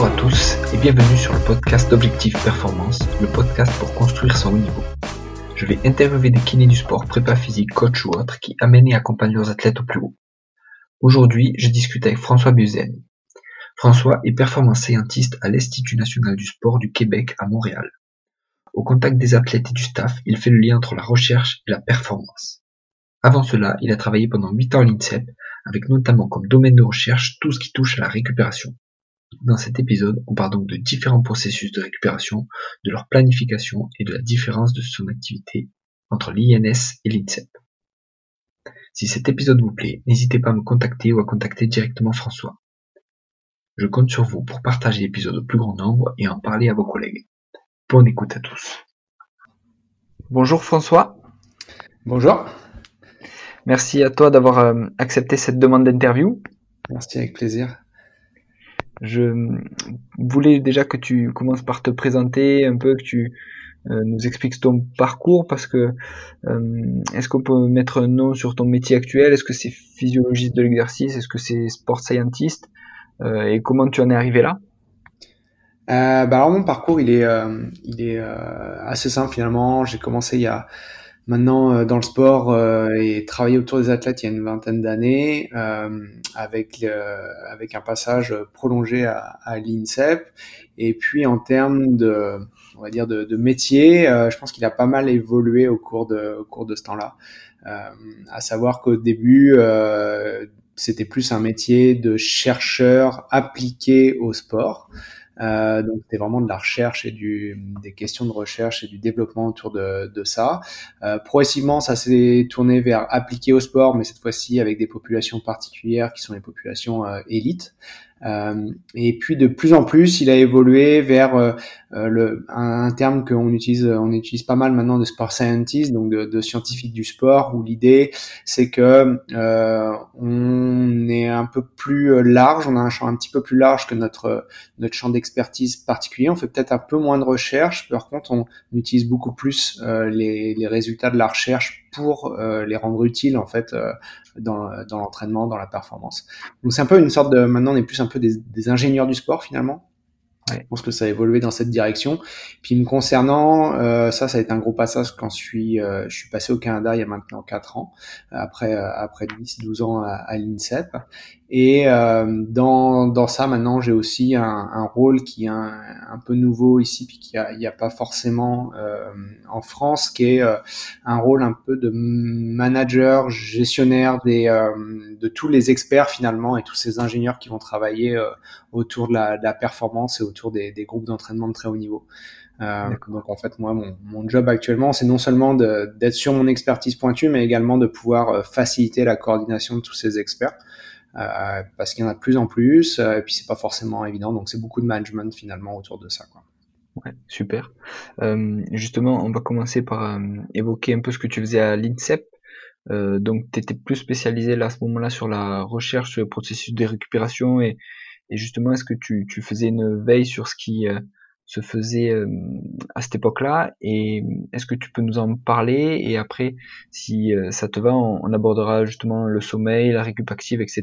Bonjour à tous et bienvenue sur le podcast d'Objectif Performance, le podcast pour construire son haut niveau. Je vais interviewer des kinés du sport, prépa physique, coach ou autres qui amènent et accompagnent leurs athlètes au plus haut. Aujourd'hui, je discute avec François Buzen. François est performance scientiste à l'Institut national du sport du Québec à Montréal. Au contact des athlètes et du staff, il fait le lien entre la recherche et la performance. Avant cela, il a travaillé pendant 8 ans à l'INSEP, avec notamment comme domaine de recherche tout ce qui touche à la récupération. Dans cet épisode, on parle donc de différents processus de récupération, de leur planification et de la différence de son activité entre l'INS et l'INSEP. Si cet épisode vous plaît, n'hésitez pas à me contacter ou à contacter directement François. Je compte sur vous pour partager l'épisode au plus grand nombre et en parler à vos collègues. Bonne écoute à tous. Bonjour François. Bonjour. Merci à toi d'avoir euh, accepté cette demande d'interview. Merci avec plaisir. Je voulais déjà que tu commences par te présenter un peu, que tu euh, nous expliques ton parcours parce que euh, est-ce qu'on peut mettre un nom sur ton métier actuel? Est-ce que c'est physiologiste de l'exercice? Est-ce que c'est sport scientist euh, Et comment tu en es arrivé là? Bah alors mon parcours il est il est assez simple finalement. J'ai commencé il y a maintenant euh, dans le sport euh, et travailler autour des athlètes il y a une vingtaine d'années euh, avec avec un passage prolongé à, l'INSEP. Et puis en termes de on va dire de, métier je pense qu'il a pas mal évolué au cours de au cours de ce temps-là. À savoir qu'au début c'était plus un métier de chercheur appliqué au sport euh, donc c'était vraiment de la recherche et des questions de recherche et du développement autour de, ça. Euh, progressivement, ça s'est tourné vers appliquer au sport, mais cette fois-ci avec des populations particulières qui sont les populations euh, élites. Euh, et puis de plus en plus, il a évolué vers euh, euh, le, un, terme qu'on utilise, on utilise pas mal maintenant de sport scientist, donc de, de scientifique du sport, où l'idée c'est que on est un peu plus large, on a un champ un petit peu plus large que notre notre champ d'expertise particulier. On fait peut-être un peu moins de recherche, par contre, on utilise beaucoup plus les, les résultats de la recherche pour les rendre utiles en fait dans, dans l'entraînement, dans la performance. Donc c'est un peu une sorte de, maintenant on est plus un peu des, des ingénieurs du sport finalement. Je pense que ça a évolué dans cette direction. Puis me concernant, euh, ça, ça a été un gros passage quand je suis, euh, je suis passé au Canada il y a maintenant 4 ans, après euh, après 10, 12 ans à, à l'INSEP. Et euh, dans, dans ça, maintenant, j'ai aussi un, un, rôle qui est un, un, peu nouveau ici, puis qu'il n'y a, a, pas forcément euh, en France, qui est euh, un rôle un peu de manager, gestionnaire des, euh, de tous les experts finalement et tous ces ingénieurs qui vont travailler euh, autour de la, de la, performance et autour des, des groupes d'entraînement de très haut niveau. Euh, donc en fait, moi, mon, mon job actuellement, c'est non seulement d'être sur mon expertise pointue, mais également de pouvoir faciliter la coordination de tous ces experts. Euh, parce qu'il y en a de plus en plus, euh, et puis c'est pas forcément évident, donc c'est beaucoup de management finalement autour de ça. Quoi. Ouais, super. Euh, justement, on va commencer par euh, évoquer un peu ce que tu faisais à l'INSEP. Euh, donc, tu étais plus spécialisé là, à ce moment-là sur la recherche sur le processus de récupération et, et justement, est-ce que tu, tu, faisais une veille sur ce qui se faisait euh, à cette époque-là. Et est-ce que tu peux nous en parler? Et après si euh, ça te va on, abordera justement le sommeil, la récup active etc.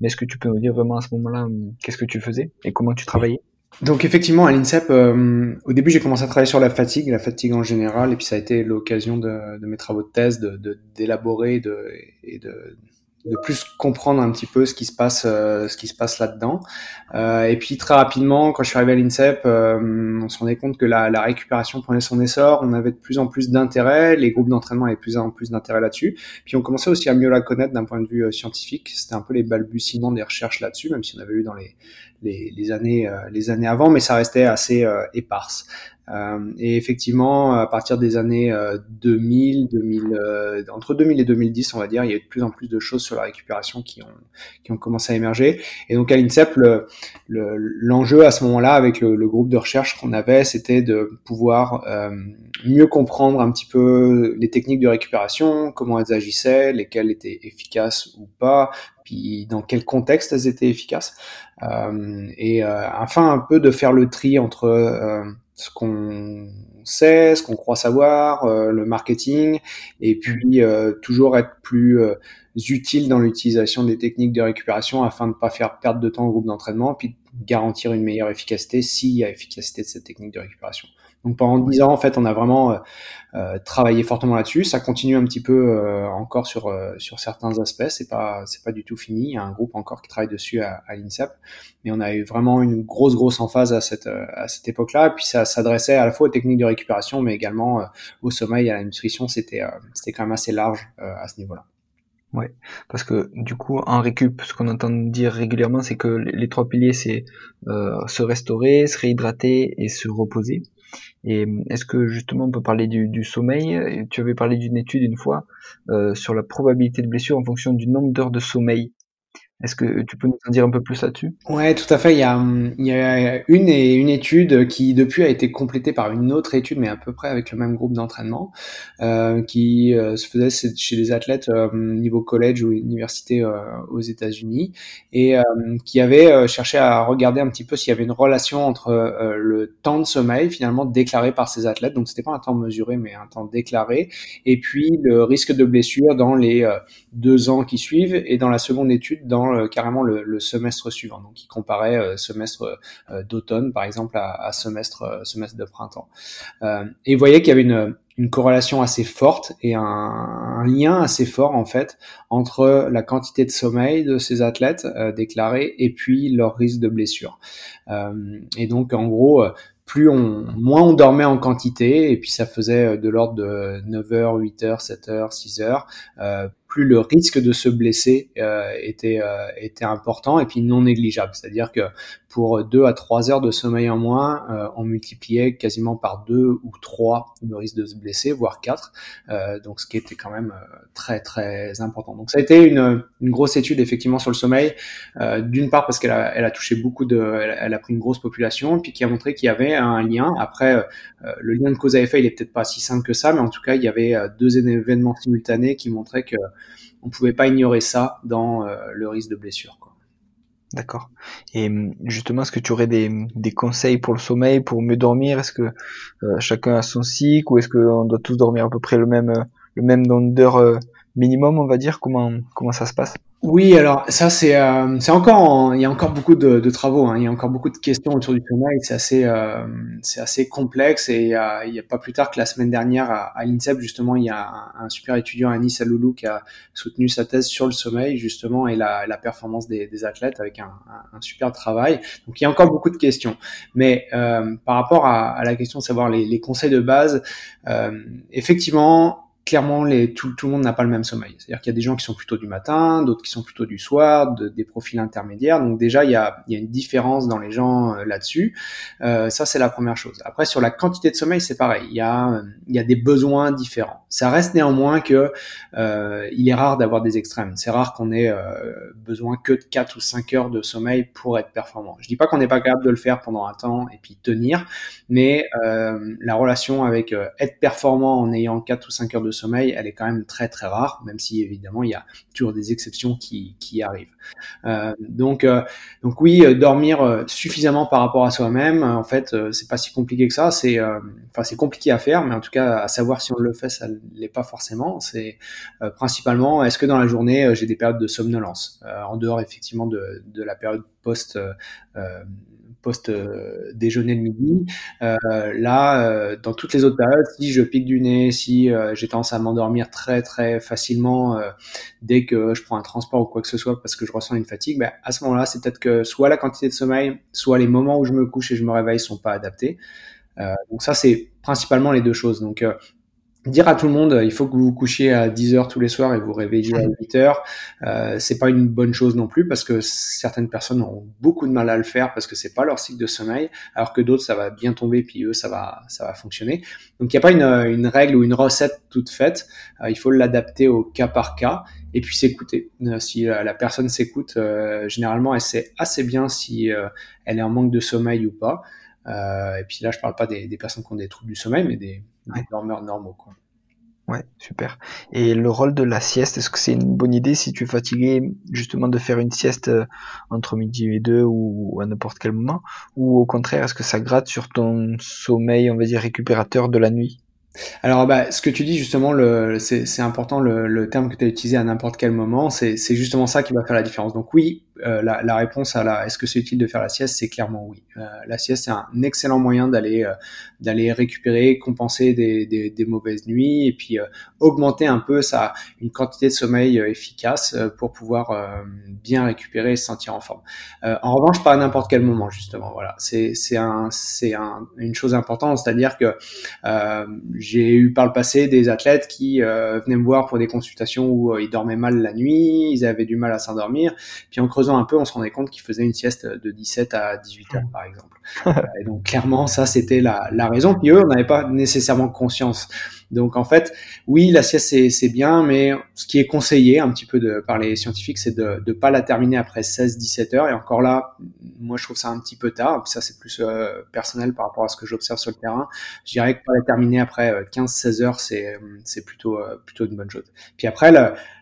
Mais est-ce que tu peux nous dire vraiment à ce moment-là euh, qu'est-ce que tu faisais et comment tu travaillais? Donc effectivement à l'INSEP, au début j'ai commencé à travailler sur la fatigue, la fatigue en général, et puis ça a été l'occasion de, de, mes travaux de thèse d'élaborer de, et de, de plus comprendre un petit peu ce qui se passe, euh, ce qui se passe là-dedans. Euh, et puis très rapidement, quand je suis arrivé à l'INSEP, euh, on se rendait compte que la, la, récupération prenait son essor. On avait de plus en plus d'intérêt, les groupes d'entraînement avaient de plus en plus d'intérêt là-dessus. Puis on commençait aussi à mieux la connaître d'un point de vue euh, scientifique. C'était un peu les balbutiements des recherches là-dessus, même si on avait eu dans les, les, les années, euh, les années avant, mais ça restait assez éparse. Euh, et effectivement, à partir des années 2000, euh, 2000 euh, entre 2000 et 2010, on va dire, il y a eu de plus en plus de choses sur la récupération qui ont, qui ont commencé à émerger. Et donc à l'INSEP, l'enjeu à ce moment-là, avec le, le, groupe de recherche qu'on avait, c'était de pouvoir mieux comprendre un petit peu les techniques de récupération, comment elles agissaient, lesquelles étaient efficaces ou pas, puis dans quel contexte elles étaient efficaces, euh, et euh, afin un peu de faire le tri entre euh, ce qu'on sait, ce qu'on croit savoir, euh, le marketing, et puis euh, toujours être plus, euh, utiles dans l'utilisation des techniques de récupération afin de ne pas faire perdre de temps au groupe d'entraînement, puis garantir une meilleure efficacité s'il y a efficacité de cette technique de récupération. Donc pendant 10 ans, en fait, on a vraiment euh, euh, travaillé fortement là-dessus. Ça continue un petit peu euh, encore sur sur certains aspects. C'est pas c'est pas du tout fini. Il y a un groupe encore qui travaille dessus à, à l'INSEP, mais on a eu vraiment une grosse grosse emphase à cette à cette époque-là. Et puis ça s'adressait à la fois aux techniques de récupération, mais également au sommeil à la nutrition. C'était c'était quand même assez large à ce niveau-là. Ouais, parce que du coup, en récup, ce qu'on entend dire régulièrement, c'est que les trois piliers, c'est euh, se restaurer, se réhydrater et se reposer. Et est-ce que justement on peut parler du, sommeil? Tu avais parlé d'une étude une fois euh, sur la probabilité de blessure en fonction du nombre d'heures de sommeil. Est-ce que tu peux nous en dire un peu plus là-dessus? Ouais, tout à fait. Il y, a, et une étude qui depuis a été complétée par une autre étude, mais à peu près avec le même groupe d'entraînement, euh, qui euh, se faisait chez des athlètes euh, niveau collège ou université euh, aux États-Unis, et qui avait cherché à regarder un petit peu s'il y avait une relation entre le temps de sommeil finalement déclaré par ces athlètes, donc c'était pas un temps mesuré, mais un temps déclaré, et puis le risque de blessure dans les deux ans qui suivent, et dans la seconde étude dans carrément le, semestre suivant. Donc, il comparait euh, semestre euh, d'automne, par exemple, à, semestre euh, semestre de printemps. et il voyait qu'il y avait une, corrélation assez forte et un, lien assez fort en fait entre la quantité de sommeil de ces athlètes déclarés et puis leur risque de blessure. et donc en gros, plus on, moins on dormait en quantité, et puis ça faisait de l'ordre de 9 h 8 h 7 h 6 h plus le risque de se blesser euh, était, euh, était important et puis non négligeable. C'est-à-dire que pour deux à trois heures de sommeil en moins, euh, on multipliait quasiment par deux ou trois le risque de se blesser, voire quatre. donc ce qui était quand même très très important. Donc ça a été une, grosse étude effectivement sur le sommeil. D'une part parce qu'elle a, elle a touché beaucoup de, elle, a pris une grosse population, puis qui a montré qu'il y avait un lien. Après, le lien de cause à effet, il est peut-être pas si simple que ça, mais en tout cas, il y avait deux événements simultanés qui montraient que on pouvait pas ignorer ça dans euh, le risque de blessure. D'accord. Et hum, justement, est-ce que tu aurais des, conseils pour le sommeil, pour mieux dormir? Est-ce que euh, chacun a son cycle ou est-ce qu'on doit tous dormir à peu près le même, le même nombre d'heures minimum, on va dire? Comment, comment ça se passe? Oui, alors ça c'est euh, c'est encore il y a encore beaucoup de, de travaux, hein. il y a encore beaucoup de questions autour du sommeil, c'est assez euh, c'est assez complexe et a, il y a pas plus tard que la semaine dernière à, à l'INSEP justement il y a un, super étudiant Anis Aloulou qui a soutenu sa thèse sur le sommeil justement et la, la performance des, des athlètes avec un, un, super travail. Donc il y a encore beaucoup de questions, mais euh, par rapport à, à, la question de savoir les, les conseils de base, euh, effectivement clairement, les, tout, le monde n'a pas le même sommeil. C'est-à-dire qu'il y a des gens qui sont plutôt du matin, d'autres qui sont plutôt du soir, de, des profils intermédiaires. Donc déjà, il y a, il y a une différence dans les gens euh, là-dessus. Euh, ça, c'est la première chose. Après, sur la quantité de sommeil, c'est pareil. Il y a, il y a des besoins différents. Ça reste néanmoins que euh, il est rare d'avoir des extrêmes. C'est rare qu'on ait euh, besoin que de 4 ou 5 heures de sommeil pour être performant. Je dis pas qu'on n'est pas capable de le faire pendant un temps et puis tenir, mais euh, la relation avec être performant en ayant 4 ou 5 heures de sommeil, elle est quand même très très rare, même si évidemment il y a toujours des exceptions qui, qui arrivent. Euh, donc, euh, donc oui, euh, dormir suffisamment par rapport à soi-même, en fait, c'est pas si compliqué que ça. C'est, enfin, c'est compliqué à faire, mais en tout cas, à savoir si on le fait, ça l'est pas forcément. C'est principalement, est-ce que dans la journée, j'ai des périodes de somnolence, en dehors effectivement de, de la période post post euh, déjeuner de midi. Euh, là, euh, dans toutes les autres périodes, si je pique du nez, si j'ai tendance à m'endormir très très facilement dès que je prends un transport ou quoi que ce soit parce que je ressens une fatigue, ben, à ce moment-là, c'est peut-être que soit la quantité de sommeil, soit les moments où je me couche et je me réveille sont pas adaptés. donc ça, c'est principalement les deux choses. Donc dire à tout le monde il faut que vous vous couchiez à 10 heures tous les soirs et vous réveillez à 8 heures. Euh, c'est pas une bonne chose non plus parce que certaines personnes ont beaucoup de mal à le faire parce que c'est pas leur cycle de sommeil alors que d'autres ça va bien tomber puis eux ça va ça va fonctionner. Donc il n'y a pas une, une, règle ou une recette toute faite. Euh, il faut l'adapter au cas par cas et puis s'écouter. Euh, si la personne s'écoute euh, généralement elle sait assez bien si elle est en manque de sommeil ou pas. Et puis là je parle pas des, des personnes qui ont des troubles du sommeil mais des ouais. dormeurs normaux. Quoi. Ouais, super. Et le rôle de la sieste, est-ce que c'est une bonne idée si tu es fatigué, justement, de faire une sieste euh, entre midi et deux ou à n'importe quel moment? Ou au contraire, est-ce que ça gratte sur ton sommeil, on va dire, récupérateur de la nuit? Alors, bah, ce que tu dis justement, le, c'est, important le, le, terme que tu as utilisé à n'importe quel moment, c'est, c'est justement ça qui va faire la différence. Donc oui, euh, la, réponse à la est-ce que c'est utile de faire la sieste, c'est clairement oui. Euh, la sieste, c'est un excellent moyen d'aller euh, d'aller récupérer, compenser des, mauvaises nuits et puis augmenter un peu sa une quantité de sommeil efficace pour pouvoir bien récupérer et se sentir en forme. en revanche, pas à n'importe quel moment justement. Voilà, c'est c'est un c'est un, une chose importante, c'est-à-dire que j'ai eu par le passé des athlètes qui venaient me voir pour des consultations où ils dormaient mal la nuit, ils avaient du mal à s'endormir, puis en creusant un peu, on se rendait compte qu'il faisait une sieste de 17 à 18 heures, par exemple. et donc, clairement, ça, c'était la, la raison. Puis eux, on n'avait pas nécessairement conscience. Donc, en fait, oui, la sieste, c'est bien, mais ce qui est conseillé un petit peu de, par les scientifiques, c'est de ne pas la terminer après 16-17 heures. Et encore là, moi, je trouve ça un petit peu tard. Ça, c'est plus euh, personnel par rapport à ce que j'observe sur le terrain. Je dirais que pas la terminer après 15-16 euh, heures, c'est plutôt, euh, plutôt une bonne chose. Puis après,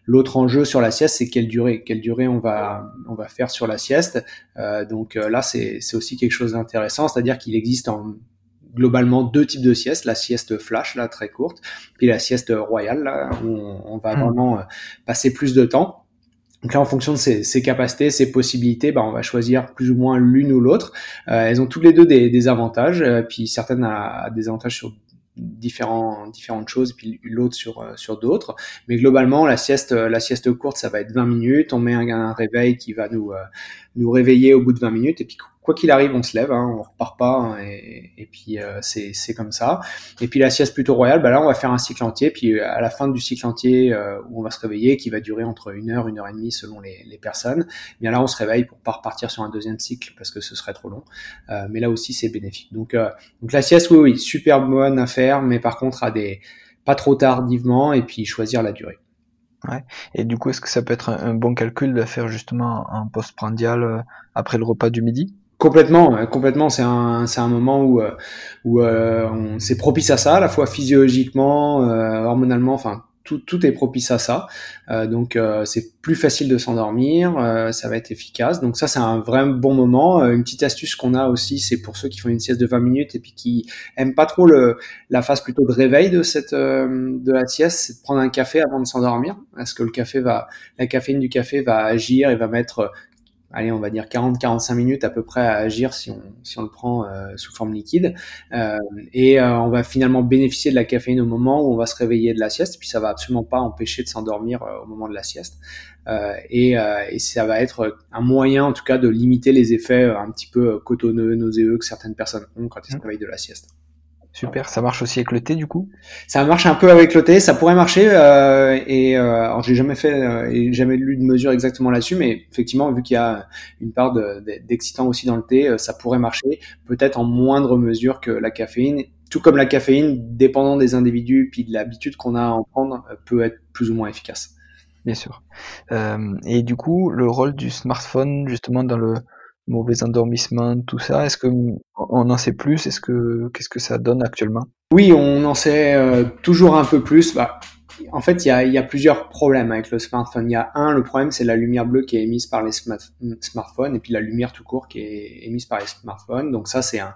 L'autre enjeu sur la sieste, c'est quelle durée, quelle durée on va on va faire sur la sieste. Euh, donc euh, là, c'est aussi quelque chose d'intéressant, c'est-à-dire qu'il existe en globalement deux types de siestes, la sieste flash là très courte, puis la sieste royale là où on, va hmm. vraiment euh, passer plus de temps. Donc là, en fonction de ses, ses capacités, ses possibilités, bah, on va choisir plus ou moins l'une ou l'autre. Euh, elles ont toutes les deux des, des avantages, euh, puis certaines a, des avantages sur différents, différentes choses, puis l'autre sur, sur d'autres. Mais globalement, la sieste, la sieste courte, ça va être 20 minutes. On met un, un réveil qui va nous, euh, nous réveiller au bout de 20 minutes. Et puis, quoi qu'il arrive, on se lève, hein, on repart pas, hein, et, et, puis euh, c'est comme ça. Et puis la sieste plutôt royale, bah là on va faire un cycle entier, puis euh, à la fin du cycle entier euh, où on va se réveiller, qui va durer entre une heure, une heure et demie selon les, les personnes, eh bien là on se réveille pour pas repartir sur un deuxième cycle parce que ce serait trop long. Euh, mais là aussi c'est bénéfique. Donc donc la sieste, oui oui, super bonne à faire, mais par contre à des pas trop tardivement et puis choisir la durée. Ouais. Et du coup, est-ce que ça peut être un, bon calcul de faire justement un post-prandial après le repas du midi? Complètement. C'est un, moment où, euh, euh, c'est propice à ça, à la fois physiologiquement, euh, hormonalement, enfin tout, est propice à ça. Donc c'est plus facile de s'endormir, ça va être efficace. Donc ça c'est un vrai bon moment. une petite astuce qu'on a aussi, c'est pour ceux qui font une sieste de 20 minutes et puis qui aiment pas trop la phase plutôt de réveil de la sieste, c'est de prendre un café avant de s'endormir, parce que la caféine du café va agir et va mettre allez, on va dire 40-45 minutes à peu près à agir si on, si on le prend euh, sous forme liquide. Euh, et euh, on va finalement bénéficier de la caféine au moment où on va se réveiller de la sieste, puis ça va absolument pas empêcher de s'endormir au moment de la sieste. Et, et, ça va être un moyen, en tout cas, de limiter les effets un petit peu cotonneux, nauséeux que certaines personnes ont quand elles se mmh. réveillent de la sieste. Super, ça marche aussi avec le thé du coup? Ça marche un peu avec le thé, ça pourrait marcher. Euh, et euh, alors j'ai jamais fait, euh, et jamais lu de mesure exactement là-dessus, mais effectivement vu qu'il y a une part d'excitant aussi dans le thé, euh, ça pourrait marcher, peut-être en moindre mesure que la caféine. Tout comme la caféine, dépendant des individus puis de l'habitude qu'on a à en prendre, peut être plus ou moins efficace. Bien sûr. et du coup, le rôle du smartphone justement dans le mauvais endormissement, tout ça. Est-ce que on en sait plus? Est-ce que qu'est-ce que ça donne actuellement? Oui, on en sait euh, toujours un peu plus. Bah, en fait, il y a, y a, plusieurs problèmes avec le smartphone. Il y a un, le problème, c'est la lumière bleue qui est émise par les smartphones, et puis la lumière tout court qui est émise par les smartphones. Donc ça, c'est un,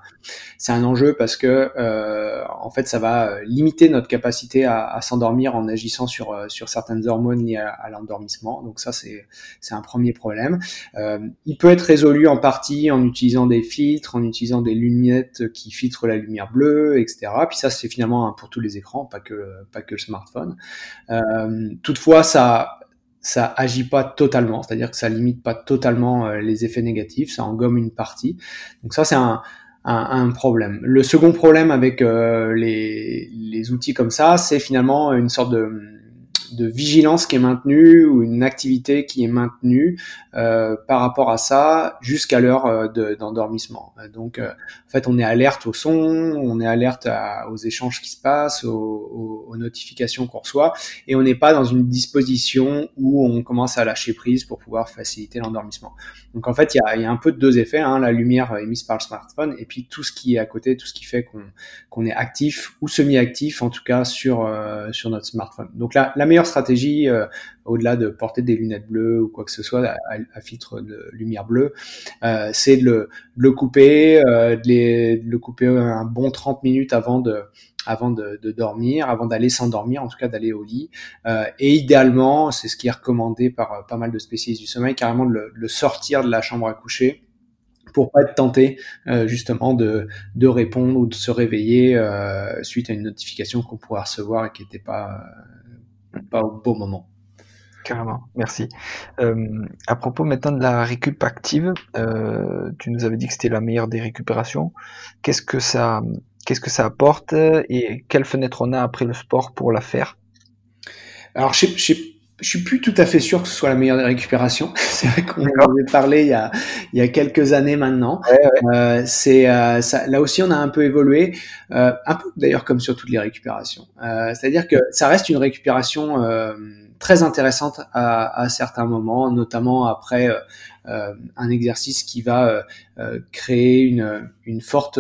c'est un enjeu parce que, euh, en fait, ça va limiter notre capacité à, à s'endormir en agissant sur euh, sur certaines hormones liées à, l'endormissement. Donc ça, c'est c'est un premier problème. Euh, il peut être résolu en partie en utilisant des filtres, en utilisant des lunettes qui filtrent la lumière bleue, etc. Puis ça, c'est finalement pour tous les écrans, pas que pas que le smartphone. Euh, toutefois, ça ça agit pas totalement, c'est-à-dire que ça limite pas totalement euh, les effets négatifs, ça en gomme une partie. Donc ça, c'est un, un, problème. Le second problème avec euh, les, les, outils comme ça, c'est finalement une sorte de de vigilance qui est maintenue ou une activité qui est maintenue euh, par rapport à ça jusqu'à l'heure euh, d'endormissement. Donc, euh, en fait, on est alerte au son, on est alerte aux échanges qui se passent, aux, notifications qu'on reçoit, et on n'est pas dans une disposition où on commence à lâcher prise pour pouvoir faciliter l'endormissement. Donc, en fait, il y a, un peu de deux effets hein, la lumière émise par le smartphone et puis tout ce qui est à côté, tout ce qui fait qu'on est actif ou semi-actif, en tout cas sur sur notre smartphone. Donc, la, la meilleure stratégie, euh, au-delà de porter des lunettes bleues ou quoi que ce soit à, filtre de lumière bleue, euh, c'est de le, couper, euh, de, le couper un bon 30 minutes avant de avant de, dormir, avant d'aller s'endormir, en tout cas d'aller au lit. Et idéalement, c'est ce qui est recommandé par pas mal de spécialistes du sommeil, carrément de le, sortir de la chambre à coucher pour pas être tenté justement de, de répondre ou de se réveiller suite à une notification qu'on pourrait recevoir et qui n'était pas, pas au bon moment. Carrément, merci. Euh, à propos maintenant de la récup active, euh, tu nous avais dit que c'était la meilleure des récupérations. Qu'est-ce que ça, qu'est-ce que ça apporte et quelle fenêtre on a après le sport pour la faire? Alors, je sais, je suis plus tout à fait sûr que ce soit la meilleure des récupérations. c'est vrai qu'on en avait parlé il y a, il y a quelques années maintenant. Euh, c'est euh, ça, là aussi on a un peu évolué, euh, un peu d'ailleurs comme sur toutes les récupérations. Euh, c'est-à-dire que ça reste une récupération euh, très intéressante à, à, certains moments, notamment après un exercice qui va créer une, une forte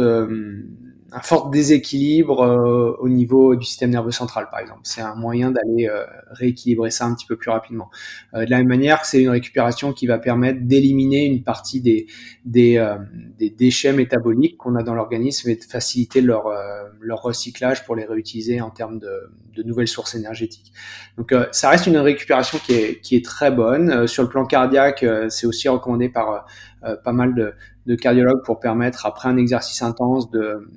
un fort déséquilibre euh, au niveau du système nerveux central, par exemple. C'est un moyen d'aller euh, rééquilibrer ça un petit peu plus rapidement. Euh, de la même manière, c'est une récupération qui va permettre d'éliminer une partie des, des, des déchets métaboliques qu'on a dans l'organisme et de faciliter leur, leur recyclage pour les réutiliser en termes de, de nouvelles sources énergétiques. Donc, ça reste une récupération qui est, qui est très bonne. sur le plan cardiaque, c'est aussi recommandé par pas mal de, de cardiologues pour permettre, après un exercice intense, de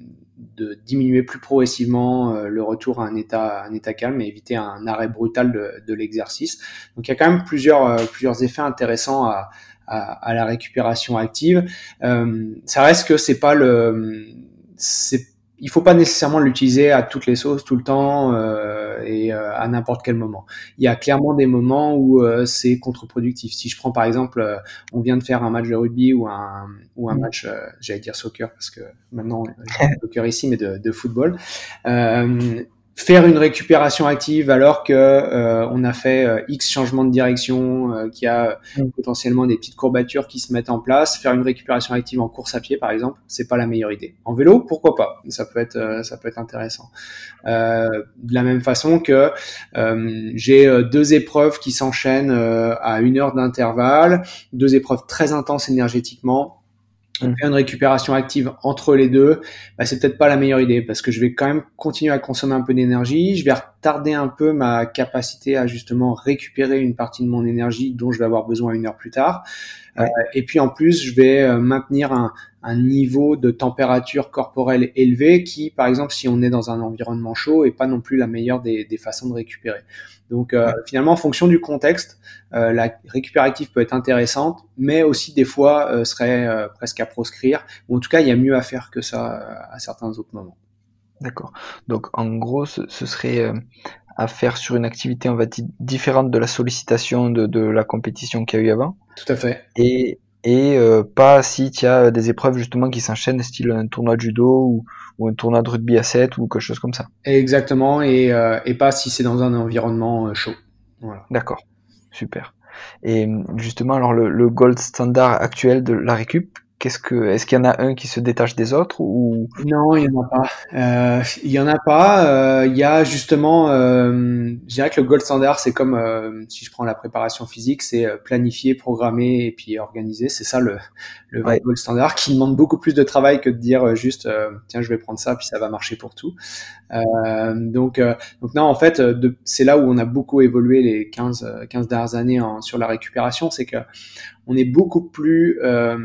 diminuer plus progressivement euh, le retour à un état, un état calme et éviter un arrêt brutal de, l'exercice. Donc il y a quand même plusieurs, euh, plusieurs effets intéressants à, à, à la récupération active. Euh, ça reste que c'est pas le, c'est il faut pas nécessairement l'utiliser à toutes les sauces tout le temps euh, et euh, à n'importe quel moment. Il y a clairement des moments où euh, c'est contre-productif. Si je prends par exemple, euh, on vient de faire un match de rugby ou un ou un mm. match, j'allais dire soccer parce que maintenant soccer ici, mais de, de football faire une récupération active alors que euh, on a fait euh, X changements de direction, euh, qu'il y a mm. potentiellement des petites courbatures qui se mettent en place, faire une récupération active en course à pied par exemple, c'est pas la meilleure idée. En vélo, pourquoi pas? Ça peut être ça peut être intéressant. de la même façon que j'ai deux épreuves qui s'enchaînent à une heure d'intervalle, deux épreuves très intenses énergétiquement on fait une récupération active entre les deux, bah, c'est peut-être pas la meilleure idée parce que je vais quand même continuer à consommer un peu d'énergie, je vais retarder un peu ma capacité à justement récupérer une partie de mon énergie dont je vais avoir besoin une heure plus tard. Euh, et puis en plus, je vais euh, maintenir un, un, niveau de température corporelle élevé qui, par exemple, si on est dans un environnement chaud, est pas non plus la meilleure des, des façons de récupérer. Donc euh, finalement, en fonction du contexte, euh, la récupérative peut être intéressante, mais aussi des fois euh, serait presque à proscrire, ou en tout cas, il y a mieux à faire que ça à certains autres moments. D'accord. Donc en gros, ce, serait à faire sur une activité, on va dire, différente de la sollicitation de, de la compétition qu'il y a eu avant. Tout à fait. Et, et pas si tu as des épreuves justement qui s'enchaînent, style un tournoi de judo ou, ou un tournoi de rugby à 7 ou quelque chose comme ça. Exactement, et, euh, et pas si c'est dans un environnement euh, chaud. Voilà. D'accord, super. Et justement, alors le, le, gold standard actuel de la récup, Qu'est-ce que, est-ce qu'il y en a un qui se détache des autres ou? Non, il y en a pas. Euh, il y en a pas. Euh, il y a justement, euh, je dirais que le gold standard, c'est comme euh, si je prends la préparation physique, c'est euh, planifier, programmer et puis organiser. C'est ça le, le gold standard qui demande beaucoup plus de travail que de dire juste tiens je vais prendre ça puis ça va marcher pour tout. donc donc non en fait c'est là où on a beaucoup évolué les 15 15 dernières années en, sur la récupération, c'est que on est beaucoup plus euh,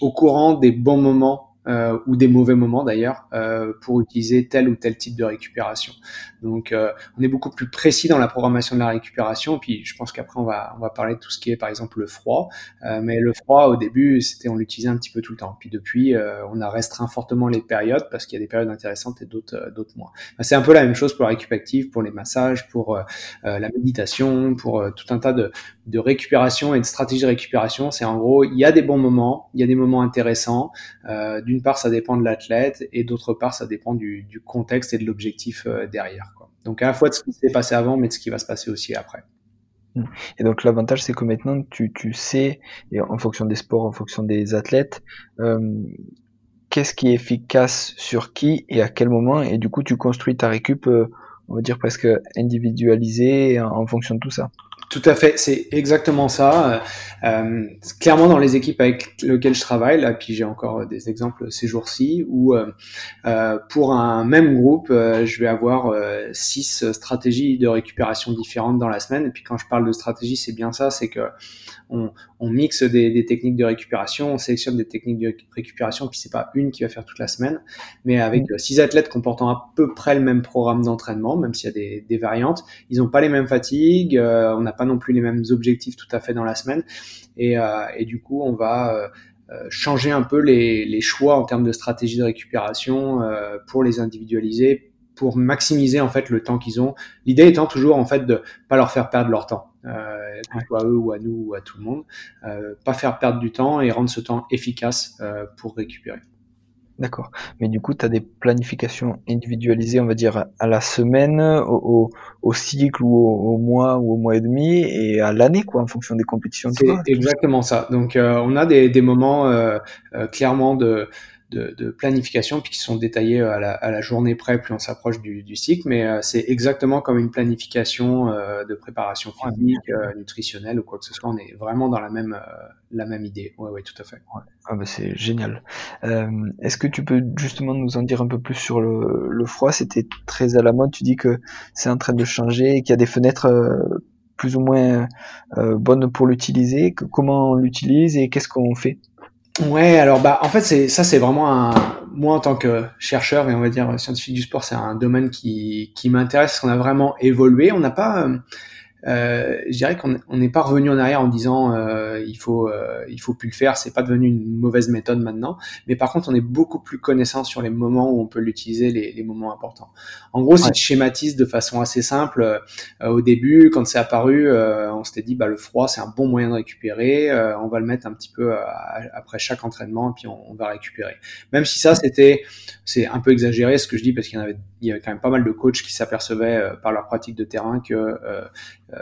au courant des bons moments euh, ou des mauvais moments d'ailleurs euh, pour utiliser tel ou tel type de récupération. Donc euh, on est beaucoup plus précis dans la programmation de la récupération. Puis je pense qu'après on va on va parler de tout ce qui est par exemple le froid. Euh, mais le froid au début c'était on l'utilisait un petit peu tout le temps. Puis depuis euh, on a restreint fortement les périodes parce qu'il y a des périodes intéressantes et d'autres d'autres moins. c'est un peu la même chose pour la récup active, pour les massages, pour la méditation, pour tout un tas de de récupération et de stratégies de récupération. C'est en gros il y a des bons moments, il y a des moments intéressants. du d'une part, ça dépend de l'athlète et d'autre part, ça dépend du, contexte et de l'objectif euh, derrière. Donc à la fois de ce qui s'est passé avant, mais de ce qui va se passer aussi après. Et donc l'avantage, c'est que maintenant, tu, sais, et en fonction des sports, en fonction des athlètes, euh, qu'est-ce qui est efficace sur qui et à quel moment, et du coup, tu construis ta récup euh, on va dire presque individualisé en fonction de tout ça. Tout à fait, c'est exactement ça. Euh, clairement, dans les équipes avec lesquelles je travaille, là, puis j'ai encore des exemples ces jours-ci, où euh, euh pour un même groupe, euh, je vais avoir euh, six stratégies de récupération différentes dans la semaine. Et puis quand je parle de stratégie, c'est bien ça, c'est que on, on mixe des, techniques de récupération, on sélectionne des techniques de récupération, puis c'est pas une qui va faire toute la semaine, mais avec six athlètes comportant à peu près le même programme d'entraînement, même s'il y a des, variantes. Ils n'ont pas les mêmes fatigues, n'a pas non plus les mêmes objectifs tout à fait dans la semaine, et, euh, et du coup, on va euh, euh, changer un peu les, les, choix en termes de stratégie de récupération pour les individualiser pour maximiser en fait le temps qu'ils ont. L'idée étant toujours en fait de pas leur faire perdre leur temps, euh, soit à eux ou à nous ou à tout le monde, euh, pas faire perdre du temps et rendre ce temps efficace euh, pour récupérer. D'accord. Mais du coup, tu as des planifications individualisées, on va dire, à la semaine, au, au, cycle ou au, mois ou au mois et demi et à l'année, quoi, en fonction des compétitions. C'est exactement ça. Donc, euh, on a des, des moments euh, euh, clairement de, de, de, planification puis qui sont détaillés à la, à la journée près plus on s'approche du, du, cycle. Mais euh, c'est exactement comme une planification euh, de préparation physique euh, nutritionnelle ou quoi que ce soit. On est vraiment dans la même la même idée. Ouais ouais tout à fait. Ah bah c'est génial. Est-ce que tu peux justement nous en dire un peu plus sur le, le froid? C'était très à la mode. Tu dis que c'est en train de changer et qu'il y a des fenêtres plus ou moins bonnes pour l'utiliser. Comment on l'utilise et qu'est-ce qu'on fait? Ouais, alors bah en fait c'est ça c'est vraiment un moi en tant que chercheur et on va dire scientifique du sport c'est un domaine qui qui m'intéresse qu'on a vraiment évolué. On n'a pas euh, je dirais qu'on n'est pas revenu en arrière en disant euh, il faut euh, il faut plus le faire, c'est pas devenu une mauvaise méthode maintenant. Mais par contre, on est beaucoup plus connaissant sur les moments où on peut l'utiliser, les, les, moments importants. En gros, si je schématise de façon assez simple, euh, au début, quand c'est apparu, euh, on s'était dit bah le froid c'est un bon moyen de récupérer, on va le mettre un petit peu après chaque entraînement et puis on, on va récupérer. Même si ça c'était c'est un peu exagéré ce que je dis parce qu'il y en avait il y avait quand même pas mal de coachs qui s'apercevaient par leur pratique de terrain que euh,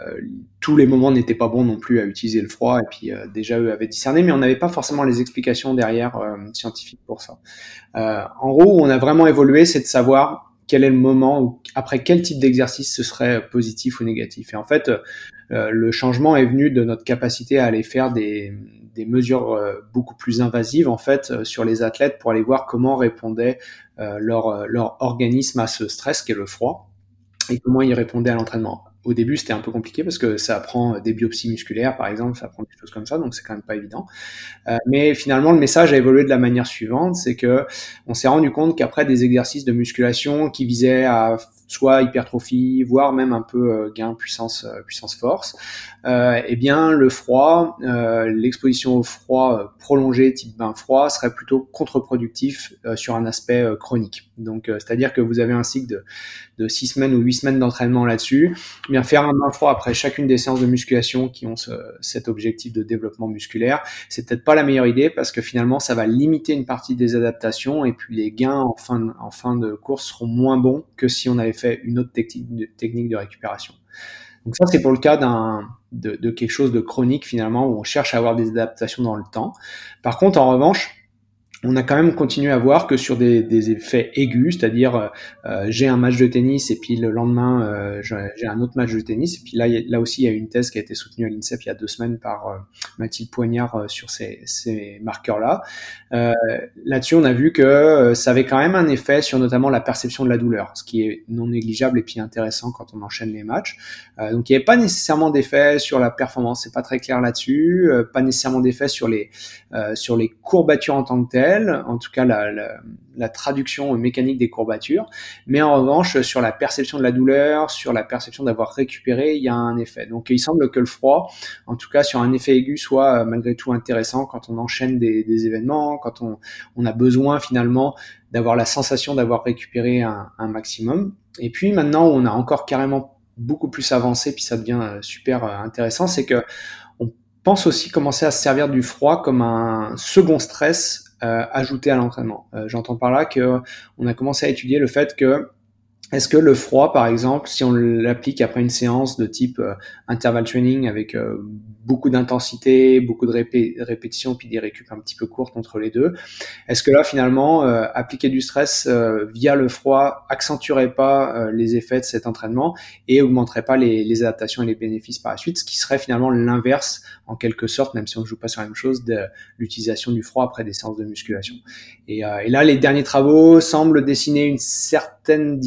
tous les moments n'étaient pas bons non plus à utiliser le froid et puis euh, déjà eux avaient discerné mais on n'avait pas forcément les explications derrière euh, scientifiques pour ça. en gros, où on a vraiment évolué, c'est de savoir quel est le moment ou après quel type d'exercice ce serait positif ou négatif. Et en fait, le changement est venu de notre capacité à aller faire des, mesures beaucoup plus invasives en fait sur les athlètes pour aller voir comment répondait leur, leur organisme à ce stress qui est le froid et comment ils répondaient à l'entraînement au début, c'était un peu compliqué parce que ça prend des biopsies musculaires, par exemple, ça prend des choses comme ça, donc c'est quand même pas évident. Euh, mais finalement, le message a évolué de la manière suivante, c'est que on s'est rendu compte qu'après des exercices de musculation qui visaient à soit hypertrophie, voire même un peu euh, gain puissance euh, puissance force, euh, eh bien le froid, l'exposition au froid prolongé type bain froid serait plutôt contre-productif sur un aspect chronique. Donc c'est-à-dire que vous avez un cycle de, de six semaines ou huit semaines d'entraînement là-dessus. Eh bien faire un bain froid après chacune des séances de musculation qui ont ce, cet objectif de développement musculaire, c'est peut-être pas la meilleure idée parce que finalement ça va limiter une partie des adaptations et puis les gains en fin en fin de course seront moins bons que si on avait fait une autre technique de, récupération. Donc ça, c'est pour le cas de, de, quelque chose de chronique finalement, où on cherche à avoir des adaptations dans le temps. Par contre, en revanche, on a quand même continué à voir que sur des, effets aigus, c'est-à-dire euh, j'ai un match de tennis et puis le lendemain euh, j'ai un autre match de tennis et puis là là aussi il y a une thèse qui a été soutenue à l'INSEP il y a deux semaines par euh, Mathilde Poignard euh, sur ces, ces marqueurs-là. Euh, là-dessus on a vu que ça avait quand même un effet sur notamment la perception de la douleur, ce qui est non négligeable et puis intéressant quand on enchaîne les matchs. donc il n'y avait pas nécessairement d'effet sur la performance, c'est pas très clair là-dessus, pas nécessairement d'effet sur les sur les courbatures en tant que telles en tout cas la, traduction mécanique des courbatures, mais en revanche sur la perception de la douleur, sur la perception d'avoir récupéré, il y a un effet. Donc il semble que le froid, en tout cas sur un effet aigu, soit euh, malgré tout intéressant quand on enchaîne des, événements, quand on, a besoin finalement d'avoir la sensation d'avoir récupéré un, maximum. Et puis maintenant, on a encore carrément beaucoup plus avancé, puis ça devient euh, super euh, intéressant, c'est que pense aussi commencer à se servir du froid comme un second stress euh, ajouté à l'entraînement. Euh, j'entends par là que on a commencé à étudier le fait que est-ce que le froid, par exemple, si on l'applique après une séance de type euh, interval training avec euh, beaucoup d'intensité, beaucoup de répétitions, puis des récup un petit peu courtes entre les deux, est-ce que là, finalement, euh, appliquer du stress via le froid accentuerait pas les effets de cet entraînement et augmenterait pas les, adaptations et les bénéfices par la suite, ce qui serait finalement l'inverse, en quelque sorte, même si on ne joue pas sur la même chose, de l'utilisation du froid après des séances de musculation. Et, là, les derniers travaux semblent dessiner une certaine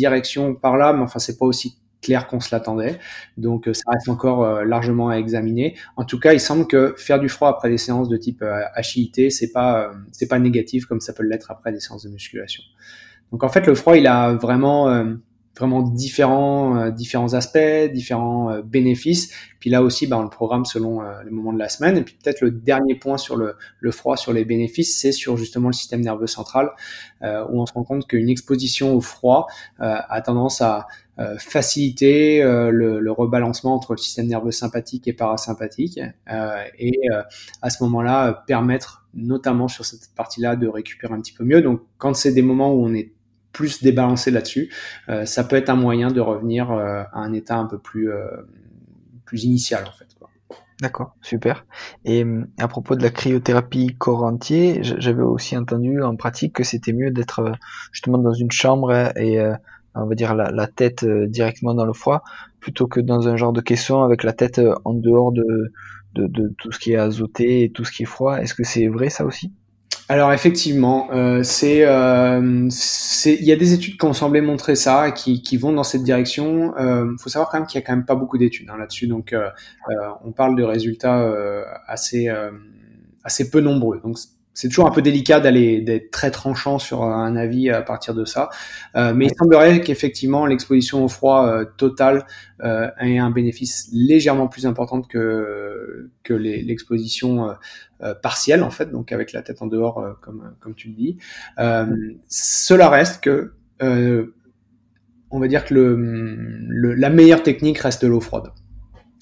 par là, mais enfin c'est pas aussi clair qu'on se l'attendait. Donc euh, ça reste encore euh, largement à examiner. En tout cas, il semble que faire du froid après des séances de type HIIT, euh, c'est pas c'est pas négatif comme ça peut l'être après des séances de musculation. Donc en fait, le froid, il a vraiment vraiment différents, euh, différents aspects, différents euh, bénéfices. Puis là aussi, bah, on le programme selon euh, le moment de la semaine. Et puis peut-être le dernier point sur le, froid, sur les bénéfices, c'est sur justement le système nerveux central, où on se rend compte qu'une exposition au froid a tendance à faciliter le, rebalancement entre le système nerveux sympathique et parasympathique, et à ce moment-là permettre notamment sur cette partie-là de récupérer un petit peu mieux. Donc quand c'est des moments où on est plus débalancé là-dessus, euh, ça peut être un moyen de revenir euh, à un état un peu plus, euh, plus initial en fait. D'accord, super. Et à propos de la cryothérapie corps entier, j'avais aussi entendu en pratique que c'était mieux d'être justement dans une chambre et on va dire la, tête directement dans le froid plutôt que dans un genre de caisson avec la tête en dehors de, de, de tout ce qui est azoté et tout ce qui est froid. Est-ce que c'est vrai ça aussi? Alors effectivement, euh, c'est, euh, il y a des études qui ont semblé montrer ça, qui, qui vont dans cette direction. Il euh, faut savoir quand même qu'il y a quand même pas beaucoup d'études hein, là-dessus, donc euh, on parle de résultats assez assez peu nombreux. C'est toujours un peu délicat d'aller d'être très tranchant sur un avis à partir de ça, euh, mais il semblerait qu'effectivement l'exposition au froid euh, total euh, ait un bénéfice légèrement plus important que que l'exposition euh, partielle en fait, donc avec la tête en dehors comme comme tu le dis. cela reste que on va dire que le, la meilleure technique reste l'eau froide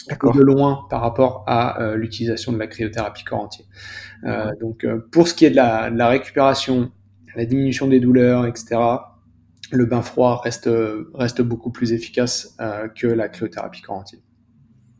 de loin par rapport à euh, l'utilisation de la cryothérapie corps entier. Euh, donc euh, pour ce qui est de la, de la, récupération, la diminution des douleurs, etc., le bain froid reste, reste beaucoup plus efficace que la cryothérapie corps entier.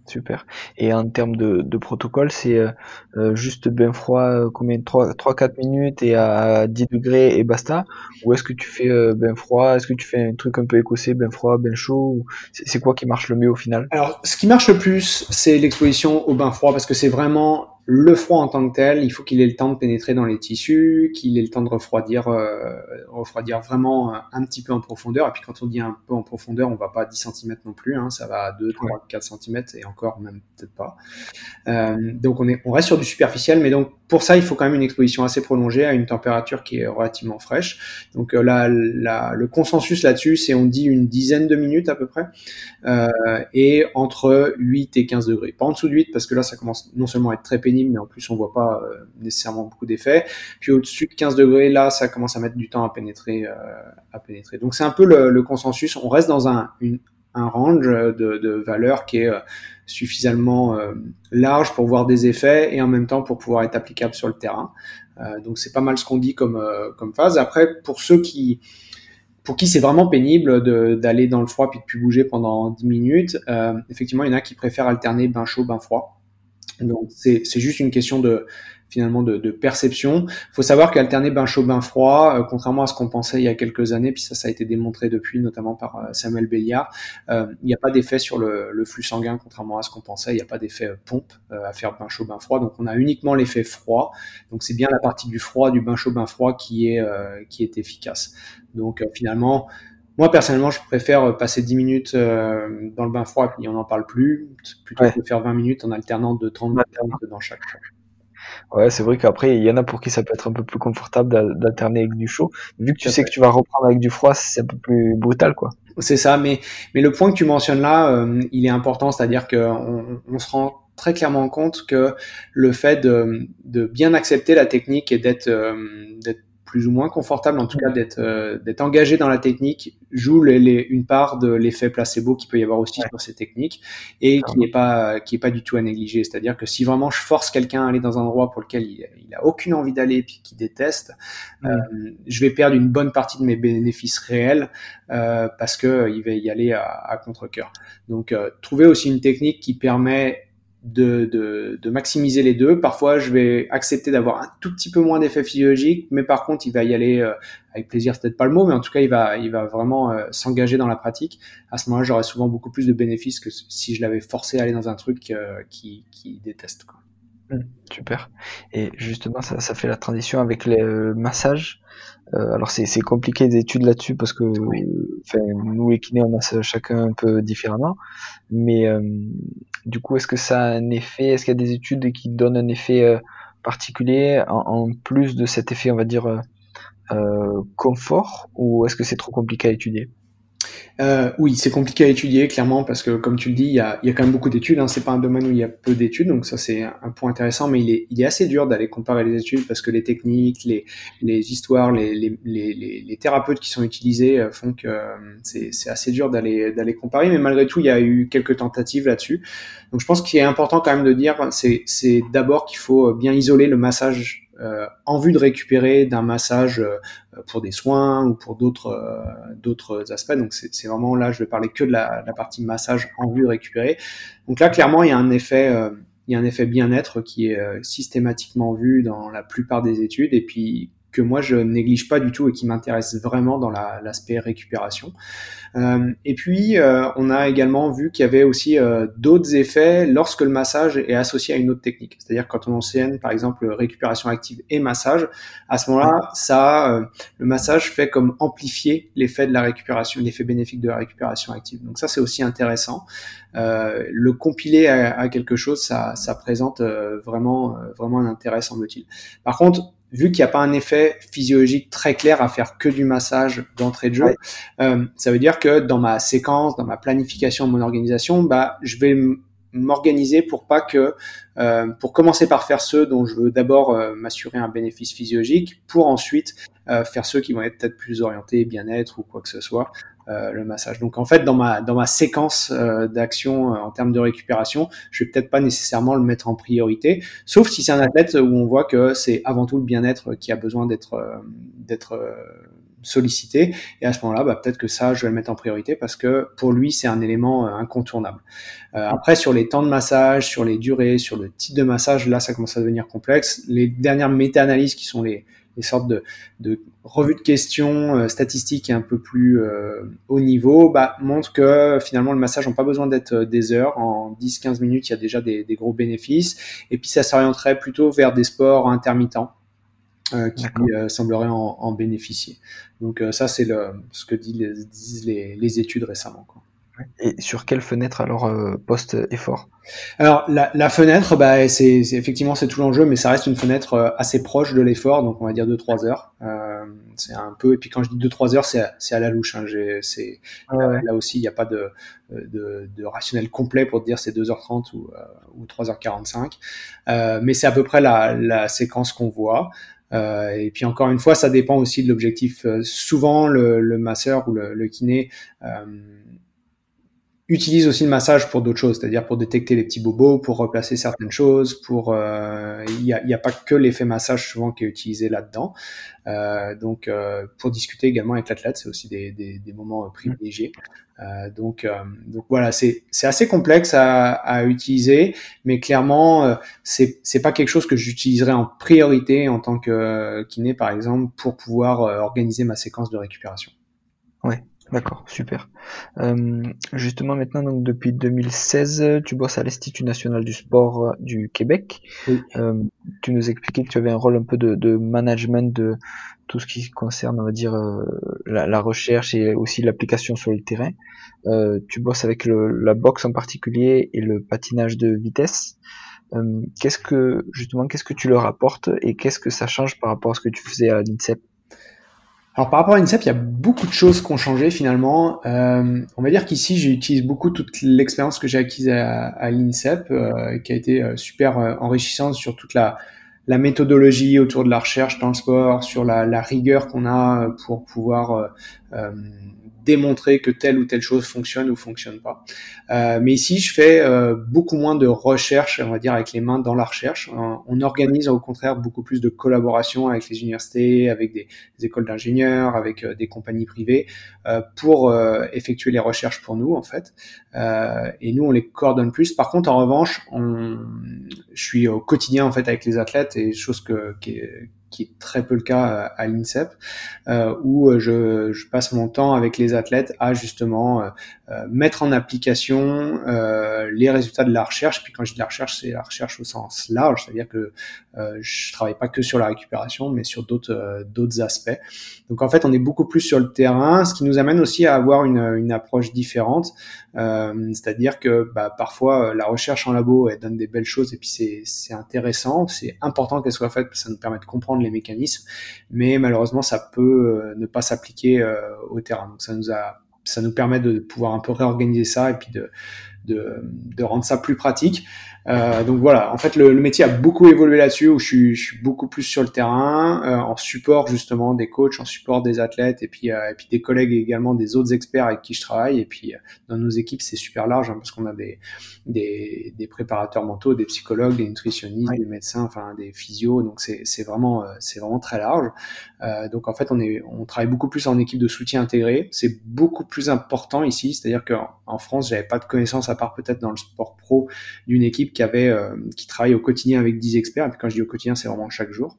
Super. Et en termes de, de protocole, c'est euh, euh, juste bain froid, euh, combien 3-4 minutes et à 10 degrés et basta? Ou est-ce que tu fais bain froid? Est-ce que tu fais un truc un peu écossais, bain froid, bain chaud? C'est quoi qui marche le mieux au final? Alors, ce qui marche le plus, c'est l'exposition au bain froid parce que c'est vraiment le froid en tant que tel, il faut qu'il ait le temps de pénétrer dans les tissus, qu'il ait le temps de refroidir, euh, refroidir vraiment un petit peu en profondeur. Et puis quand on dit un peu en profondeur, on va pas à 10 cm non plus, hein, ça va à 2, 3, 4 cm et encore même peut-être pas. Euh, donc on, est, on reste sur du superficiel, mais donc pour ça, il faut quand même une exposition assez prolongée à une température qui est relativement fraîche. Donc euh, là, le consensus là-dessus, c'est on dit une dizaine de minutes à peu près, euh, et entre 8 et 15 degrés. Pas en dessous de 8, parce que là, ça commence non seulement à être très pénible, mais en plus, on voit pas euh, nécessairement beaucoup d'effets. Puis au-dessus de 15 degrés, là, ça commence à mettre du temps à pénétrer. à pénétrer. Donc c'est un peu le, consensus. On reste dans un, un range de, de valeurs qui est suffisamment euh, large pour voir des effets et en même temps pour pouvoir être applicable sur le terrain. Euh, donc c'est pas mal ce qu'on dit comme, euh, comme phase. Après, pour ceux qui pour qui c'est vraiment pénible d'aller dans le froid puis de plus bouger pendant 10 minutes, effectivement, il y en a qui préfèrent alterner bain chaud, bain froid. Donc c'est juste une question de, finalement de, de perception. Il faut savoir qu'alterner bain chaud, bain froid, euh, contrairement à ce qu'on pensait il y a quelques années, puis ça, ça a été démontré depuis, notamment par euh, Samuel Béliard, euh, il n'y a pas d'effet sur le, le, flux sanguin, contrairement à ce qu'on pensait. Il n'y a pas d'effet pompe à faire bain chaud, bain froid. Donc on a uniquement l'effet froid. Donc c'est bien la partie du froid, du bain chaud, bain froid qui est qui est efficace. Donc finalement, moi, personnellement, je préfère passer 10 minutes dans le bain froid et puis on n'en parle plus, plutôt que de faire 20 minutes en alternant de 30 minutes dans chaque. Ouais, c'est vrai qu'après, il y en a pour qui ça peut être un peu plus confortable d'alterner avec du chaud. Vu que tu sais que tu vas reprendre avec du froid, c'est un peu plus brutal, quoi. C'est ça, mais, mais le point que tu mentionnes là, euh, il est important, c'est-à-dire qu'on on se rend très clairement compte que le fait de, de bien accepter la technique et d'être euh, plus ou moins confortable, en tout cas d'être euh, d'être engagé dans la technique, joue les, une part de l'effet placebo qui peut y avoir aussi sur ces techniques et qui n'est pas qui est pas du tout à négliger. C'est-à-dire que si vraiment je force quelqu'un à aller dans un endroit pour lequel il, il a aucune envie d'aller puis qu'il déteste, euh, je vais perdre une bonne partie de mes bénéfices réels euh, parce que il va y aller à, à contre cœur. Donc trouver aussi une technique qui permet de, de, de, maximiser les deux. Parfois, je vais accepter d'avoir un tout petit peu moins d'effet physiologique, mais par contre, il va y aller euh, avec plaisir, c'est peut-être pas le mot, mais en tout cas, il va, il va vraiment euh, s'engager dans la pratique. À ce moment-là, j'aurais souvent beaucoup plus de bénéfices que si je l'avais forcé à aller dans un truc euh, qui, qui déteste. Quoi. Mmh, super. Et justement, ça, ça fait la transition avec le massage. Euh, alors c'est compliqué d'études là-dessus parce que nous les kinés on masse chacun un peu différemment. Mais euh, du coup, est-ce que ça a un effet? Est-ce qu'il y a des études qui donnent un effet euh, particulier en, plus de cet effet, on va dire, confort? Ou est-ce que c'est trop compliqué à étudier? Euh, oui, c'est compliqué à étudier clairement parce que comme tu le dis, il y a, y a quand même beaucoup d'études. Hein. C'est pas un domaine où il y a peu d'études, donc ça c'est un point intéressant. Mais il est, il est assez dur d'aller comparer les études parce que les techniques, les, les histoires, les, les, les, les thérapeutes qui sont utilisés euh, font que euh, c'est, c'est assez dur d'aller d'aller comparer. Mais malgré tout, il y a eu quelques tentatives là-dessus. Donc je pense qu'il est important quand même de dire, c'est, d'abord qu'il faut bien isoler le massage en vue de récupérer d'un massage euh, pour des soins ou pour d'autres euh, d'autres aspects. Donc c'est vraiment là, je vais parler que de la, la, partie massage en vue de récupérer. Donc là, clairement, il y a un effet il y a un effet bien-être qui est systématiquement vu dans la plupart des études et puis que moi je néglige pas du tout et qui m'intéresse vraiment dans l'aspect récupération. Euh, et puis euh, on a également vu qu'il y avait aussi euh, d'autres effets lorsque le massage est associé à une autre technique. C'est-à-dire quand on enseigne par exemple récupération active et massage, à ce moment-là, ça, le massage fait comme amplifier l'effet de la récupération, l'effet bénéfique de la récupération active. Donc ça c'est aussi intéressant. le compiler à, à, quelque chose, ça, ça présente vraiment vraiment un intérêt semble-t-il. Par contre vu qu'il n'y a pas un effet physiologique très clair à faire que du massage d'entrée de jeu, euh, ça veut dire que dans ma séquence, dans ma planification, mon organisation, bah, je vais m'organiser pour pas que, euh, pour commencer par faire ceux dont je veux d'abord euh, m'assurer un bénéfice physiologique, pour ensuite euh, faire ceux qui vont être peut-être plus orientés bien-être ou quoi que ce soit. Euh, le massage. Donc en fait, dans ma dans ma séquence euh, d'action euh, en termes de récupération, je vais peut-être pas nécessairement le mettre en priorité, sauf si c'est un athlète où on voit que c'est avant tout le bien-être qui a besoin d'être d'être sollicité. Et à ce moment-là, bah, peut-être que ça, je vais le mettre en priorité parce que pour lui, c'est un élément incontournable. après, sur les temps de massage, sur les durées, sur le type de massage, là, ça commence à devenir complexe. Les dernières méta-analyses qui sont les, des sortes de, de revues de questions euh, statistiques un peu plus euh, haut niveau, bah, montrent que finalement le massage n'a pas besoin d'être euh, des heures. En 10-15 minutes, il y a déjà des, des, gros bénéfices. Et puis ça s'orienterait plutôt vers des sports intermittents. Euh, qui euh, sembleraient en, en, bénéficier. Donc ça, c'est ce que disent les, les études récemment. Quoi. Et sur quelle fenêtre alors euh, post-effort Alors la, la, fenêtre, bah, c'est effectivement c'est tout l'enjeu, mais ça reste une fenêtre euh, assez proche de l'effort, donc on va dire 2-3 heures. Euh, c'est un peu, et puis quand je dis 2-3 heures, c'est à la louche. Hein, c'est là, aussi, il n'y a pas de, de, de, rationnel complet pour dire c'est 2h30 ou, euh, ou 3h45, euh, mais c'est à peu près la, la séquence qu'on voit. Euh, et puis encore une fois, ça dépend aussi de l'objectif. souvent, le, le, masseur ou le, le kiné utilise aussi le massage pour d'autres choses, c'est-à-dire pour détecter les petits bobos, pour replacer certaines choses, pour euh, il n'y a, y a, pas que l'effet massage souvent qui est utilisé là-dedans. Euh, donc euh, pour discuter également avec l'athlète, c'est aussi des, des, des, moments privilégiés. Euh, donc, euh, donc voilà, c'est assez complexe à, à, utiliser, mais clairement c'est c'est pas quelque chose que j'utiliserai en priorité en tant que kiné par exemple pour pouvoir organiser ma séquence de récupération. Ouais, D'accord, super. Euh, justement, maintenant, donc depuis 2016, tu bosses à l'Institut national du sport euh, du Québec. Euh, tu nous expliquais que tu avais un rôle un peu de, de management de tout ce qui concerne, on va dire, euh, la, la, recherche et aussi l'application sur le terrain. Euh, tu bosses avec le, la boxe en particulier et le patinage de vitesse. qu'est-ce que justement, qu'est-ce que tu leur apportes et qu'est-ce que ça change par rapport à ce que tu faisais à l'INSEP? Alors par rapport à l'INSEP, il y a beaucoup de choses qui ont changé finalement. Euh, on va dire qu'ici, j'utilise beaucoup toute l'expérience que j'ai acquise à, l'INSEP, euh, qui a été euh, super euh, enrichissante sur toute la, méthodologie autour de la recherche dans le sport, sur la, rigueur qu'on a pour pouvoir démontrer que telle ou telle chose fonctionne ou fonctionne pas. Euh, mais ici, je fais euh, beaucoup moins de recherche, on va dire, avec les mains dans la recherche. On, organise au contraire beaucoup plus de collaboration avec les universités, avec des, écoles d'ingénieurs, avec euh, des compagnies privées, euh, pour euh, effectuer les recherches pour nous, en fait. et nous, on les coordonne plus. Par contre, en revanche, on, je suis au quotidien, en fait, avec les athlètes, et chose que, qui est, qui est très peu le cas euh, à l'INSEP, euh, où euh, je, passe mon temps avec les athlètes à justement mettre en application les résultats de la recherche. Puis quand je dis la recherche, c'est la recherche au sens large, c'est-à-dire que je travaille pas que sur la récupération, mais sur d'autres aspects. Donc en fait, on est beaucoup plus sur le terrain, ce qui nous amène aussi à avoir une approche différente. Euh, c'est-à-dire que bah, parfois la recherche en labo elle donne des belles choses et puis c'est intéressant, c'est important qu'elle soit faite parce que ça nous permet de comprendre les mécanismes, mais malheureusement ça peut euh, ne pas s'appliquer euh, au terrain. Donc ça nous a, ça nous permet de pouvoir un peu réorganiser ça et puis de rendre ça plus pratique. Euh, donc voilà, en fait le, le, métier a beaucoup évolué là-dessus où je suis, je suis, beaucoup plus sur le terrain, euh, en support justement des coachs, en support des athlètes et puis, euh, et puis des collègues également, des autres experts avec qui je travaille. Et puis dans nos équipes c'est super large hein, parce qu'on a des, des, des, préparateurs mentaux, des psychologues, des nutritionnistes, des médecins, enfin des physios. Donc c'est vraiment c'est vraiment très large. donc en fait on est on travaille beaucoup plus en équipe de soutien intégré. C'est beaucoup plus important ici, c'est-à-dire qu'en en France j'avais pas de connaissances à part peut-être dans le sport pro d'une équipe qui avait, euh, qui travaille au quotidien avec 10 experts. Et quand je dis au quotidien, c'est vraiment chaque jour.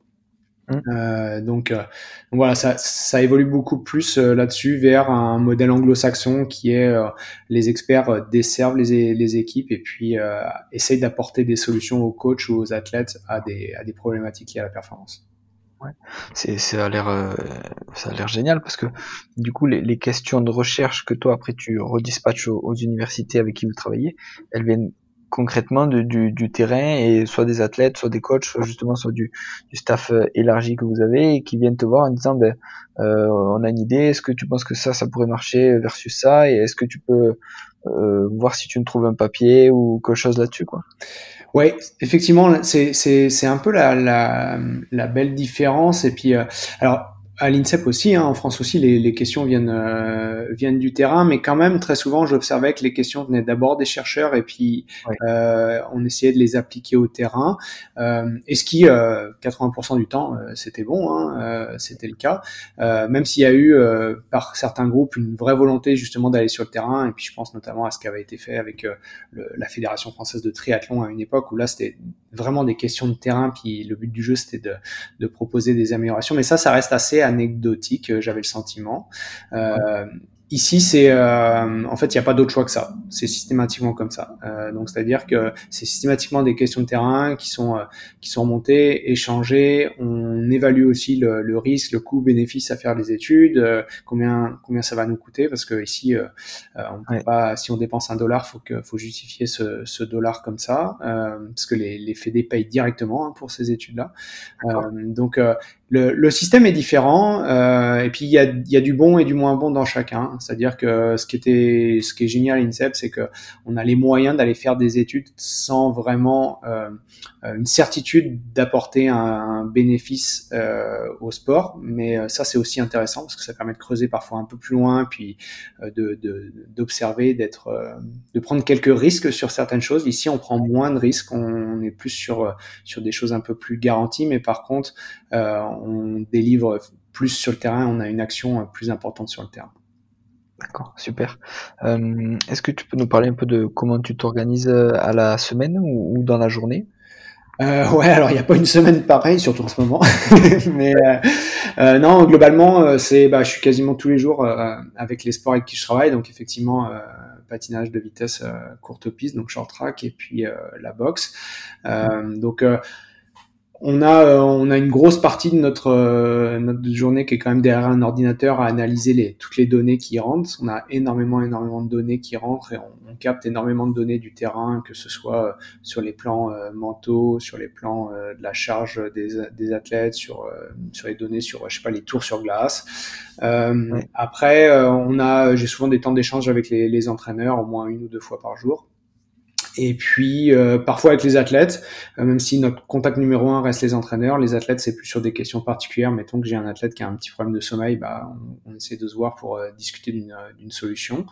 Mmh. Euh, donc, euh, donc, voilà, ça, ça évolue beaucoup plus là-dessus vers un modèle anglo-saxon qui est les experts desservent les, les équipes et puis essayent d'apporter des solutions aux coachs ou aux athlètes à des, à des problématiques liées à la performance. Ouais. C'est, ça a l'air, ça a l'air génial parce que du coup les, les, questions de recherche que toi après tu redispatches aux, aux universités avec qui vous travaillez, elles viennent concrètement du, du, terrain et soit des athlètes, soit des coachs, soit justement soit du, du, staff euh, élargi que vous avez et qui viennent te voir en disant ben euh, on a une idée, est-ce que tu penses que ça ça pourrait marcher versus ça et est-ce que tu peux euh, voir si tu me trouves un papier ou quelque chose là-dessus quoi? Ouais, effectivement, c'est c'est c'est un peu la, la la belle différence et puis euh, alors à l'INSEP aussi, hein, en France aussi, les, les questions viennent euh, viennent du terrain, mais quand même très souvent, j'observais que les questions venaient d'abord des chercheurs et puis euh, on essayait de les appliquer au terrain. Euh, et ce qui, 80% euh, du temps, euh, c'était bon, hein, c'était le cas. même s'il y a eu par certains groupes une vraie volonté justement d'aller sur le terrain, et puis je pense notamment à ce qui avait été fait avec le, la Fédération française de triathlon à une époque où là c'était vraiment des questions de terrain, puis le but du jeu c'était de, de proposer des améliorations. Mais ça, ça reste assez anecdotique, euh, j'avais le sentiment. Euh, Ici, c'est euh, en fait, il n'y a pas d'autre choix que ça. C'est systématiquement comme ça. Euh, donc, c'est-à-dire que c'est systématiquement des questions de terrain qui sont euh, qui sont remontées, échangées. On évalue aussi le, le risque, le coût-bénéfice à faire les études, combien combien ça va nous coûter, parce que ici, on peut pas, si on dépense un dollar, faut que faut justifier ce, ce dollar comme ça, parce que les les Fédés payent directement hein, pour ces études-là. donc le, le, système est différent euh, et puis il y a, y a, du bon et du moins bon dans chacun. C'est-à-dire que ce qui était, ce qui est génial à l'INSEP, c'est que on a les moyens d'aller faire des études sans vraiment euh, une certitude d'apporter un, un, bénéfice euh, au sport. Mais euh, ça c'est aussi intéressant parce que ça permet de creuser parfois un peu plus loin, puis euh, de d'observer, d'être, euh, de prendre quelques risques sur certaines choses. Ici on prend moins de risques, on, est plus sur sur des choses un peu plus garanties, mais par contre on délivre plus sur le terrain, on a une action plus importante sur le terrain. D'accord, super. Euh, est-ce que tu peux nous parler un peu de comment tu t'organises euh, à la semaine ou, dans la journée? Euh, ouais, alors il n'y a pas une semaine pareille, surtout en ce moment. Mais euh, non, globalement, c'est, bah, je suis quasiment tous les jours avec les sports avec qui je travaille. Donc effectivement, patinage de vitesse courte piste, donc short track, et puis la boxe. donc on a, euh, on a une grosse partie de notre, euh, notre journée qui est quand même derrière un ordinateur à analyser les, toutes les données qui rentrent. On a énormément, énormément de données qui rentrent et on, on capte énormément de données du terrain, que ce soit euh, sur les plans mentaux, sur les plans de la charge des, des athlètes, sur, sur les données sur, je sais pas, les tours sur glace. Après, on a, j'ai souvent des temps d'échange avec les, les entraîneurs, au moins une ou deux fois par jour. Et puis euh, parfois avec les athlètes, euh, même si notre contact numéro un reste les entraîneurs, les athlètes c'est plus sur des questions particulières. Mettons que j'ai un athlète qui a un petit problème de sommeil, bah, on, essaie de se voir pour euh, discuter d'une solution.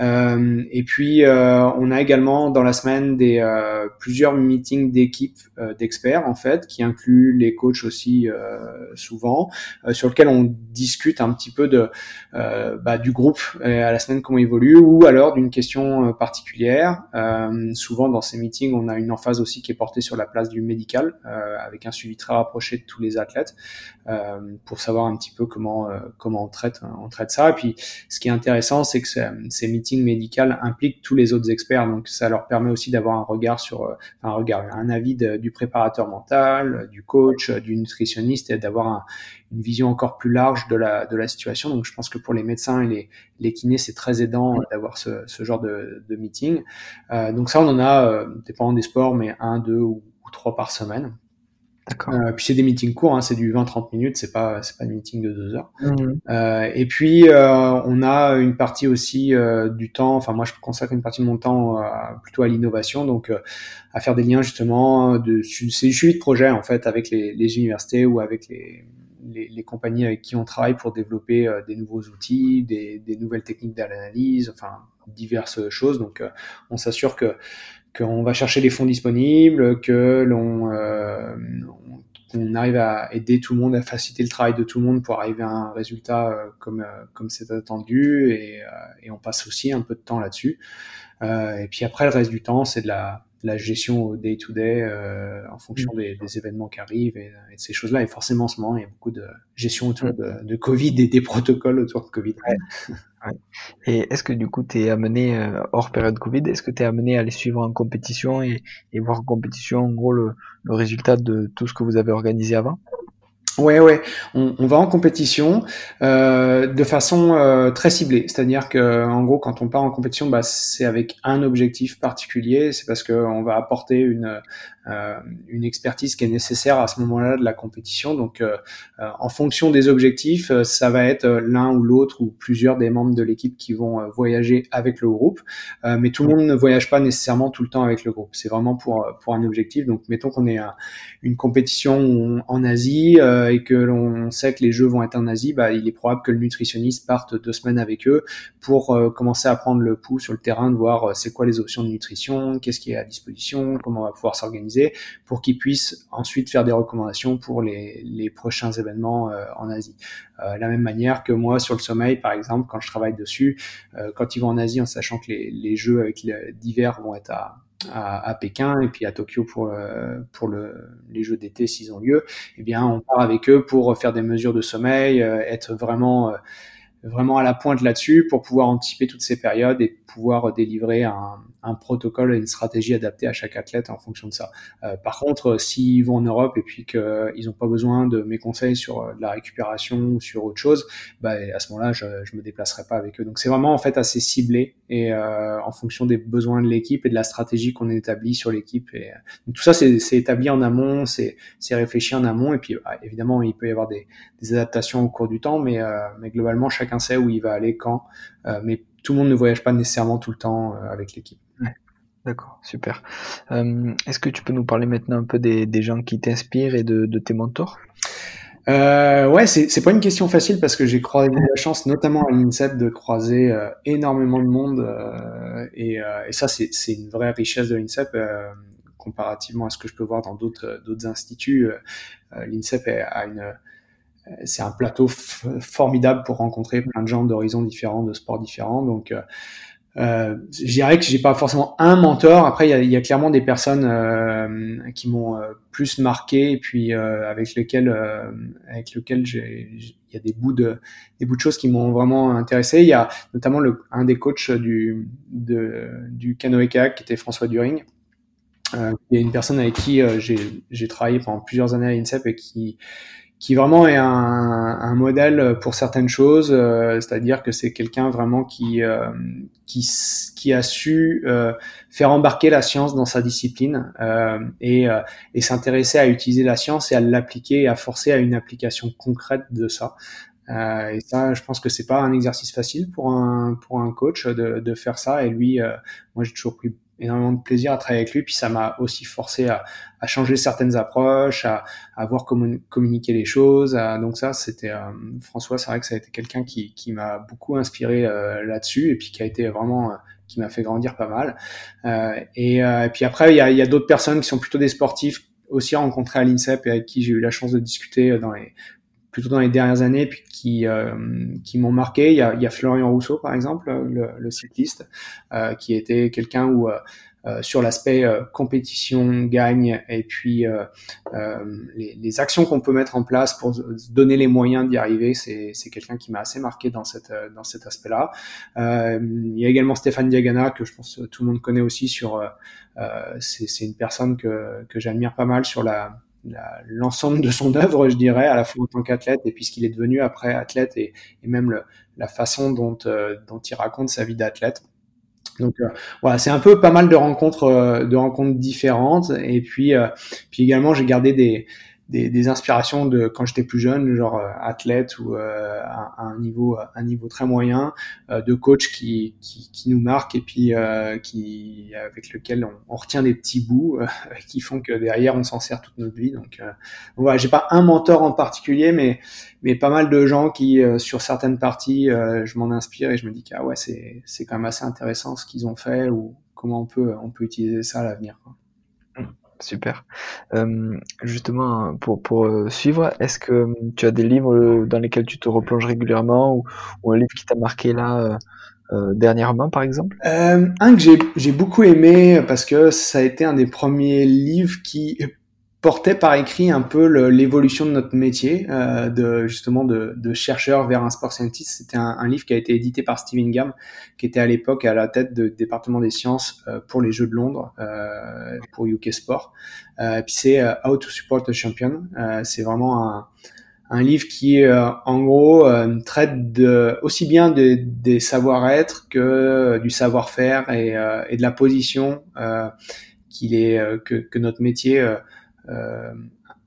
Euh, et puis, euh, on a également dans la semaine des euh, plusieurs meetings d'équipes d'experts en fait, qui incluent les coachs aussi souvent, sur lequel on discute un petit peu de bah, du groupe à la semaine comment évolue, ou alors d'une question particulière. Souvent dans ces meetings, on a une emphase aussi qui est portée sur la place du médical, avec un suivi très rapproché de tous les athlètes, pour savoir un petit peu comment comment on traite on traite ça. Et puis, ce qui est intéressant, c'est que ces meetings médical implique tous les autres experts, donc ça leur permet aussi d'avoir un regard sur, euh, un regard, un avis du préparateur mental, du coach, du nutritionniste, et d'avoir une vision encore plus large de la de la situation. Donc je pense que pour les médecins et les, les kinés, c'est très aidant d'avoir ce, ce genre de, de meeting. Euh, donc ça, on en a, euh, dépendant des sports, mais un, deux ou trois par semaine. Euh, puis c'est des meetings courts, hein, c'est du 20-30 minutes, c'est pas c'est pas des meetings de deux heures. Mmh. Euh, et puis euh, on a une partie aussi euh, du temps. Enfin moi je consacre une partie de mon temps plutôt à l'innovation, donc à faire des liens justement de c'est du suivi de projet en fait avec les, les universités ou avec les, les, les, compagnies avec qui on travaille pour développer des nouveaux outils, des, des nouvelles techniques d'analyse, enfin diverses choses. Donc on s'assure que qu'on va chercher les fonds disponibles, que l'on euh, on arrive à aider tout le monde, à faciliter le travail de tout le monde pour arriver à un résultat euh, comme euh, comme c'est attendu, et, euh, et, on passe aussi un peu de temps là-dessus. et puis après, le reste du temps, c'est de la la gestion au day-to-day en fonction des, des, événements qui arrivent et, et de ces choses-là. Et forcément, en ce moment, il y a beaucoup de gestion autour de, de Covid et des protocoles autour de Covid. Ouais. Et est-ce que du coup, tu es amené, euh, hors période Covid, est-ce que tu es amené à aller suivre en compétition et, et voir en compétition, en gros, le, le résultat de tout ce que vous avez organisé avant? Ouais, ouais, on, on, va en compétition euh, de façon euh, très ciblée. C'est-à-dire que, en gros, quand on part en compétition, bah, c'est avec un objectif particulier. C'est parce qu'on va apporter une euh, une expertise qui est nécessaire à ce moment-là de la compétition. Donc, euh, euh, en fonction des objectifs, ça va être l'un ou l'autre ou plusieurs des membres de l'équipe qui vont voyager avec le groupe. mais tout le monde ne voyage pas nécessairement tout le temps avec le groupe. C'est vraiment pour pour un objectif. Donc, mettons qu'on est à une compétition en Asie et que l'on sait que les jeux vont être en Asie, bah, il est probable que le nutritionniste parte deux semaines avec eux pour commencer à prendre le pouls sur le terrain, de voir c'est quoi les options de nutrition, qu'est-ce qui est à disposition, comment on va pouvoir s'organiser pour qu'ils puissent ensuite faire des recommandations pour les, prochains événements euh, en Asie. Euh, la même manière que moi sur le sommeil, par exemple, quand je travaille dessus, euh, quand ils vont en Asie, en sachant que les, les jeux avec d'hiver vont être à, à, à, Pékin et puis à Tokyo pour le, pour le, les jeux d'été s'ils ont lieu, eh bien on part avec eux pour faire des mesures de sommeil, être vraiment vraiment à la pointe là-dessus pour pouvoir anticiper toutes ces périodes et pouvoir délivrer un, un protocole et une stratégie adaptée à chaque athlète en fonction de ça. Euh, par contre, s'ils vont en Europe et puis qu'ils n'ont pas besoin de mes conseils sur euh, la récupération ou sur autre chose, bah, à ce moment-là, je, je me déplacerai pas avec eux. Donc c'est vraiment en fait assez ciblé et euh, en fonction des besoins de l'équipe et de la stratégie qu'on établit sur l'équipe. Et donc, tout ça, c'est établi en amont, c'est réfléchi en amont et puis bah, évidemment, il peut y avoir des, des, adaptations au cours du temps, mais, euh, mais globalement, chacun sait où il va aller quand. Euh, mais tout le monde ne voyage pas nécessairement tout le temps avec l'équipe. D'accord, super. Euh, Est-ce que tu peux nous parler maintenant un peu des, des gens qui t'inspirent et de, de, tes mentors? Euh, Ouais, c'est pas une question facile parce que j'ai croisé la chance, notamment à l'INSEP, de croiser euh, énormément de monde euh, et, euh, et, ça, c'est une vraie richesse de l'INSEP euh, comparativement à ce que je peux voir dans d'autres d'autres instituts. L'INSEP a une c'est un plateau formidable pour rencontrer plein de gens d'horizons différents, de sports différents. Donc, euh, je dirais que j'ai pas forcément un mentor. Après, il y a, y a, clairement des personnes euh, qui m'ont euh, plus marqué et puis euh, avec lesquelles, euh, avec lesquelles il y a des bouts de, des bouts de choses qui m'ont vraiment intéressé. Il y a notamment le, un des coachs du, de, du canoë kayak qui était François During. y a une personne avec qui j'ai travaillé pendant plusieurs années à l'INSEP et qui qui vraiment est un, un, modèle pour certaines choses, euh, c'est-à-dire que c'est quelqu'un vraiment qui, euh, qui, qui a su euh, faire embarquer la science dans sa discipline euh, et, euh, et s'intéresser à utiliser la science et à l'appliquer et à forcer à une application concrète de ça. et ça, je pense que c'est pas un exercice facile pour un pour un coach de, de faire ça. Et lui, moi, j'ai toujours pris énormément de plaisir à travailler avec lui. Puis ça m'a aussi forcé à, à, changer certaines approches, à, à voir comment communiquer les choses. donc ça, c'était François, c'est vrai que ça a été quelqu'un qui, qui m'a beaucoup inspiré là-dessus et puis qui a été vraiment qui m'a fait grandir pas mal. Et, et, puis après, il y a, y a d'autres personnes qui sont plutôt des sportifs aussi rencontrés à l'INSEP et avec qui j'ai eu la chance de discuter dans les plutôt dans les dernières années, puis qui euh, qui m'ont marqué. Il y, a, il y a Florian Rousseau par exemple, le, le cycliste, euh, qui était quelqu'un où euh, euh, sur l'aspect euh, compétition, gagne, et puis euh, les, les, actions qu'on peut mettre en place pour donner les moyens d'y arriver, c'est, quelqu'un qui m'a assez marqué dans, cette, dans cet aspect-là. il y a également Stéphane Diagana, que je pense tout le monde connaît aussi sur... c'est une personne que, que j'admire pas mal sur la, l'ensemble de son œuvre, je dirais, à la fois en tant qu'athlète et puis ce qu'il est devenu après athlète et, et même le, la façon dont, dont il raconte sa vie d'athlète. Donc euh, voilà, c'est un peu pas mal de rencontres, euh, de rencontres différentes. Et puis, euh, puis également, j'ai gardé des, des, des, inspirations de quand j'étais plus jeune, genre euh, athlète ou euh, à, un niveau un niveau très moyen, euh, de coach qui, qui, qui, nous marquent et puis qui avec lequel on, on, retient des petits bouts qui font que derrière on s'en sert toute notre vie. Donc, donc voilà, j'ai pas un mentor en particulier, mais mais pas mal de gens qui sur certaines parties, je m'en inspire et je me dis que ah ouais c'est c'est quand même assez intéressant ce qu'ils ont fait ou comment on peut on peut utiliser ça à l'avenir. Super. Euh, justement, pour, euh, suivre, est-ce que euh, tu as des livres dans lesquels tu te replonges régulièrement ou, un livre qui t'a marqué là euh, dernièrement, par exemple? Un que j'ai beaucoup aimé parce que ça a été un des premiers livres qui portait par écrit un peu l'évolution de notre métier, euh, de justement de, de, chercheur vers un sport scientist. C'était un, un, livre qui a été édité par Stephen Gam, qui était à l'époque à la tête du département des sciences euh, pour les Jeux de Londres, euh, pour UK Sport. Euh, puis c'est euh, How to Support a Champion. c'est vraiment un, un, livre qui, en gros, traite de, aussi bien de, des savoir-être que du savoir-faire et, et, de la position qu'il est que, que, notre métier euh,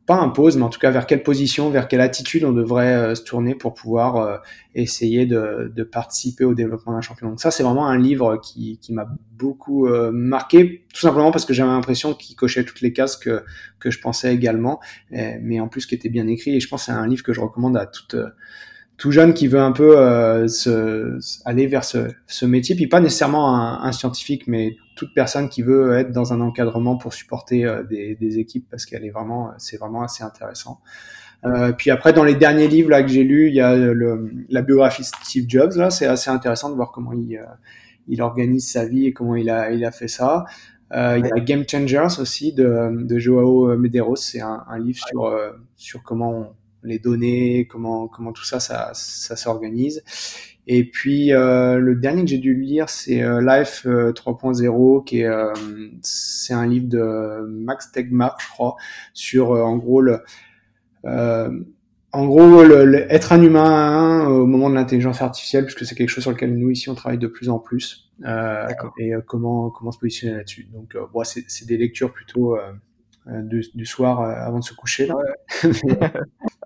pas impose, mais en tout cas vers quelle position, vers quelle attitude on devrait euh, se tourner pour pouvoir euh, essayer de, de, participer au développement d'un champion. Donc ça, c'est vraiment un livre qui, qui m'a beaucoup marqué, tout simplement parce que j'avais l'impression qu'il cochait toutes les cases que, que je pensais également, mais en plus qui était bien écrit. Et je pense que c'est un livre que je recommande à toute tout jeune qui veut un peu se, aller vers ce, ce, métier, puis pas nécessairement un, un, scientifique, mais toute personne qui veut être dans un encadrement pour supporter euh, des, des, équipes, parce qu'elle est vraiment, c'est vraiment assez intéressant. Euh, puis après, dans les derniers livres là que j'ai lus, il y a le, la biographie de Steve Jobs. Là, c'est assez intéressant de voir comment il, euh, il organise sa vie et comment il a, il a fait ça. Euh, il y a Game Changers aussi de, de Joao Medeiros. C'est un, un, livre sur, sur comment on, les données, comment comment tout ça ça, ça s'organise. Et puis euh, le dernier que j'ai dû lire, c'est euh, Life 3.0, euh, qui est c'est un livre de Max Tegmark, je crois, sur en gros le en gros, le, être un humain hein, au moment de l'intelligence artificielle, puisque c'est quelque chose sur lequel nous ici on travaille de plus en plus, euh, et comment comment se positionner là-dessus. Donc, bon, c'est des lectures plutôt du, du, soir avant de se coucher. Là.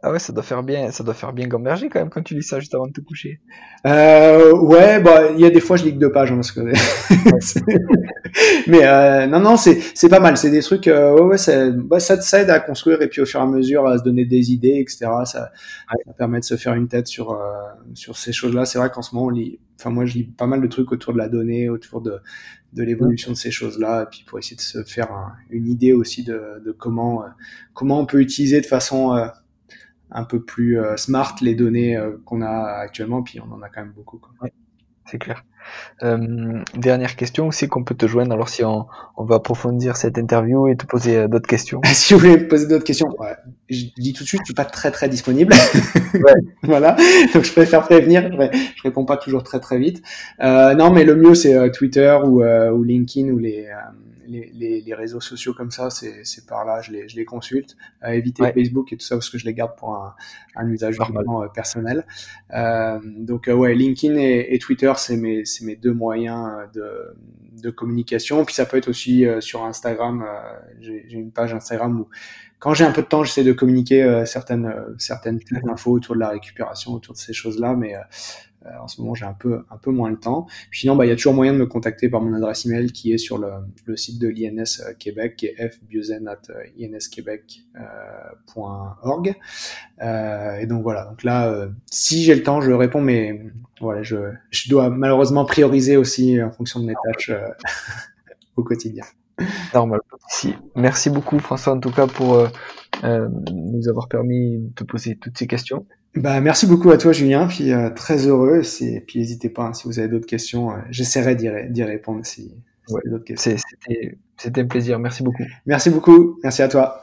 Ah ouais, ça doit faire bien, ça doit faire bien gamberger quand même quand tu lis ça juste avant de te coucher. Euh, ouais, bah il y a des fois je lis que deux pages hein, parce que. Mais euh, non non c'est c'est pas mal, c'est des trucs euh, ouais ouais ça, bah, ça ça aide à construire et puis au fur et à mesure à se donner des idées etc. Ça, ça permet de se faire une tête sur euh, sur ces choses-là. C'est vrai qu'en ce moment on lit, enfin moi je lis pas mal de trucs autour de la donnée, autour de de l'évolution de ces choses-là, et puis pour essayer de se faire une idée aussi de, de comment euh, comment on peut utiliser de façon euh, un peu plus euh, smart les données euh, qu'on a actuellement, puis on en a quand même beaucoup. Quoi. c'est clair. Euh, dernière question, c'est qu'on peut te joindre? Alors si on, on va approfondir cette interview et te poser euh, d'autres questions Si vous voulez me poser d'autres questions, ouais, je dis tout de suite, je suis pas très très disponible. Ouais. voilà, donc je préfère prévenir, je, je, réponds pas toujours très très vite. Euh, non, mais le mieux c'est Twitter ou, ou LinkedIn ou les les, les, réseaux sociaux comme ça, c'est par là, je les, je les consulte. Euh, éviter Facebook et tout ça parce que je les garde pour un, un usage vraiment euh, personnel. Euh, donc euh, ouais, LinkedIn et, et Twitter, c'est mes, mes deux moyens de, de communication. Puis ça peut être aussi sur Instagram. J'ai une page Instagram où quand j'ai un peu de temps, j'essaie de communiquer certaines certaines infos autour de la récupération, autour de ces choses-là, mais Euh, en ce moment, j'ai un peu, un peu moins le temps. Puis sinon, bah, il y a toujours moyen de me contacter par mon adresse email qui est sur le, le site de l'INS euh, Québec, qui est fbiozen.insquebec.org. Euh, et donc voilà. Donc là, si j'ai le temps, je réponds, mais voilà, je, je dois malheureusement prioriser aussi en fonction de mes tâches au quotidien. Normal. Merci beaucoup, François, en tout cas, pour nous avoir permis de poser toutes ces questions. Bah, merci beaucoup à toi, Julien. Puis euh, très heureux. Et puis n'hésitez pas hein, si vous avez d'autres questions. Euh, j'essaierai d'y répondre si, vous avez d'autres questions. C'était un plaisir. Merci beaucoup. Merci beaucoup. Merci à toi.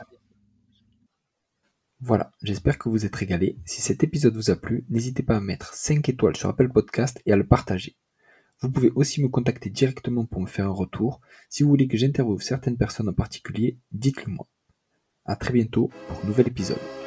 Voilà, j'espère que vous êtes régalés. Si cet épisode vous a plu, n'hésitez pas à mettre 5 étoiles sur Apple Podcast et à le partager. Vous pouvez aussi me contacter directement pour me faire un retour. Si vous voulez que j'interviewe certaines personnes en particulier, dites-le moi. À très bientôt pour un nouvel épisode.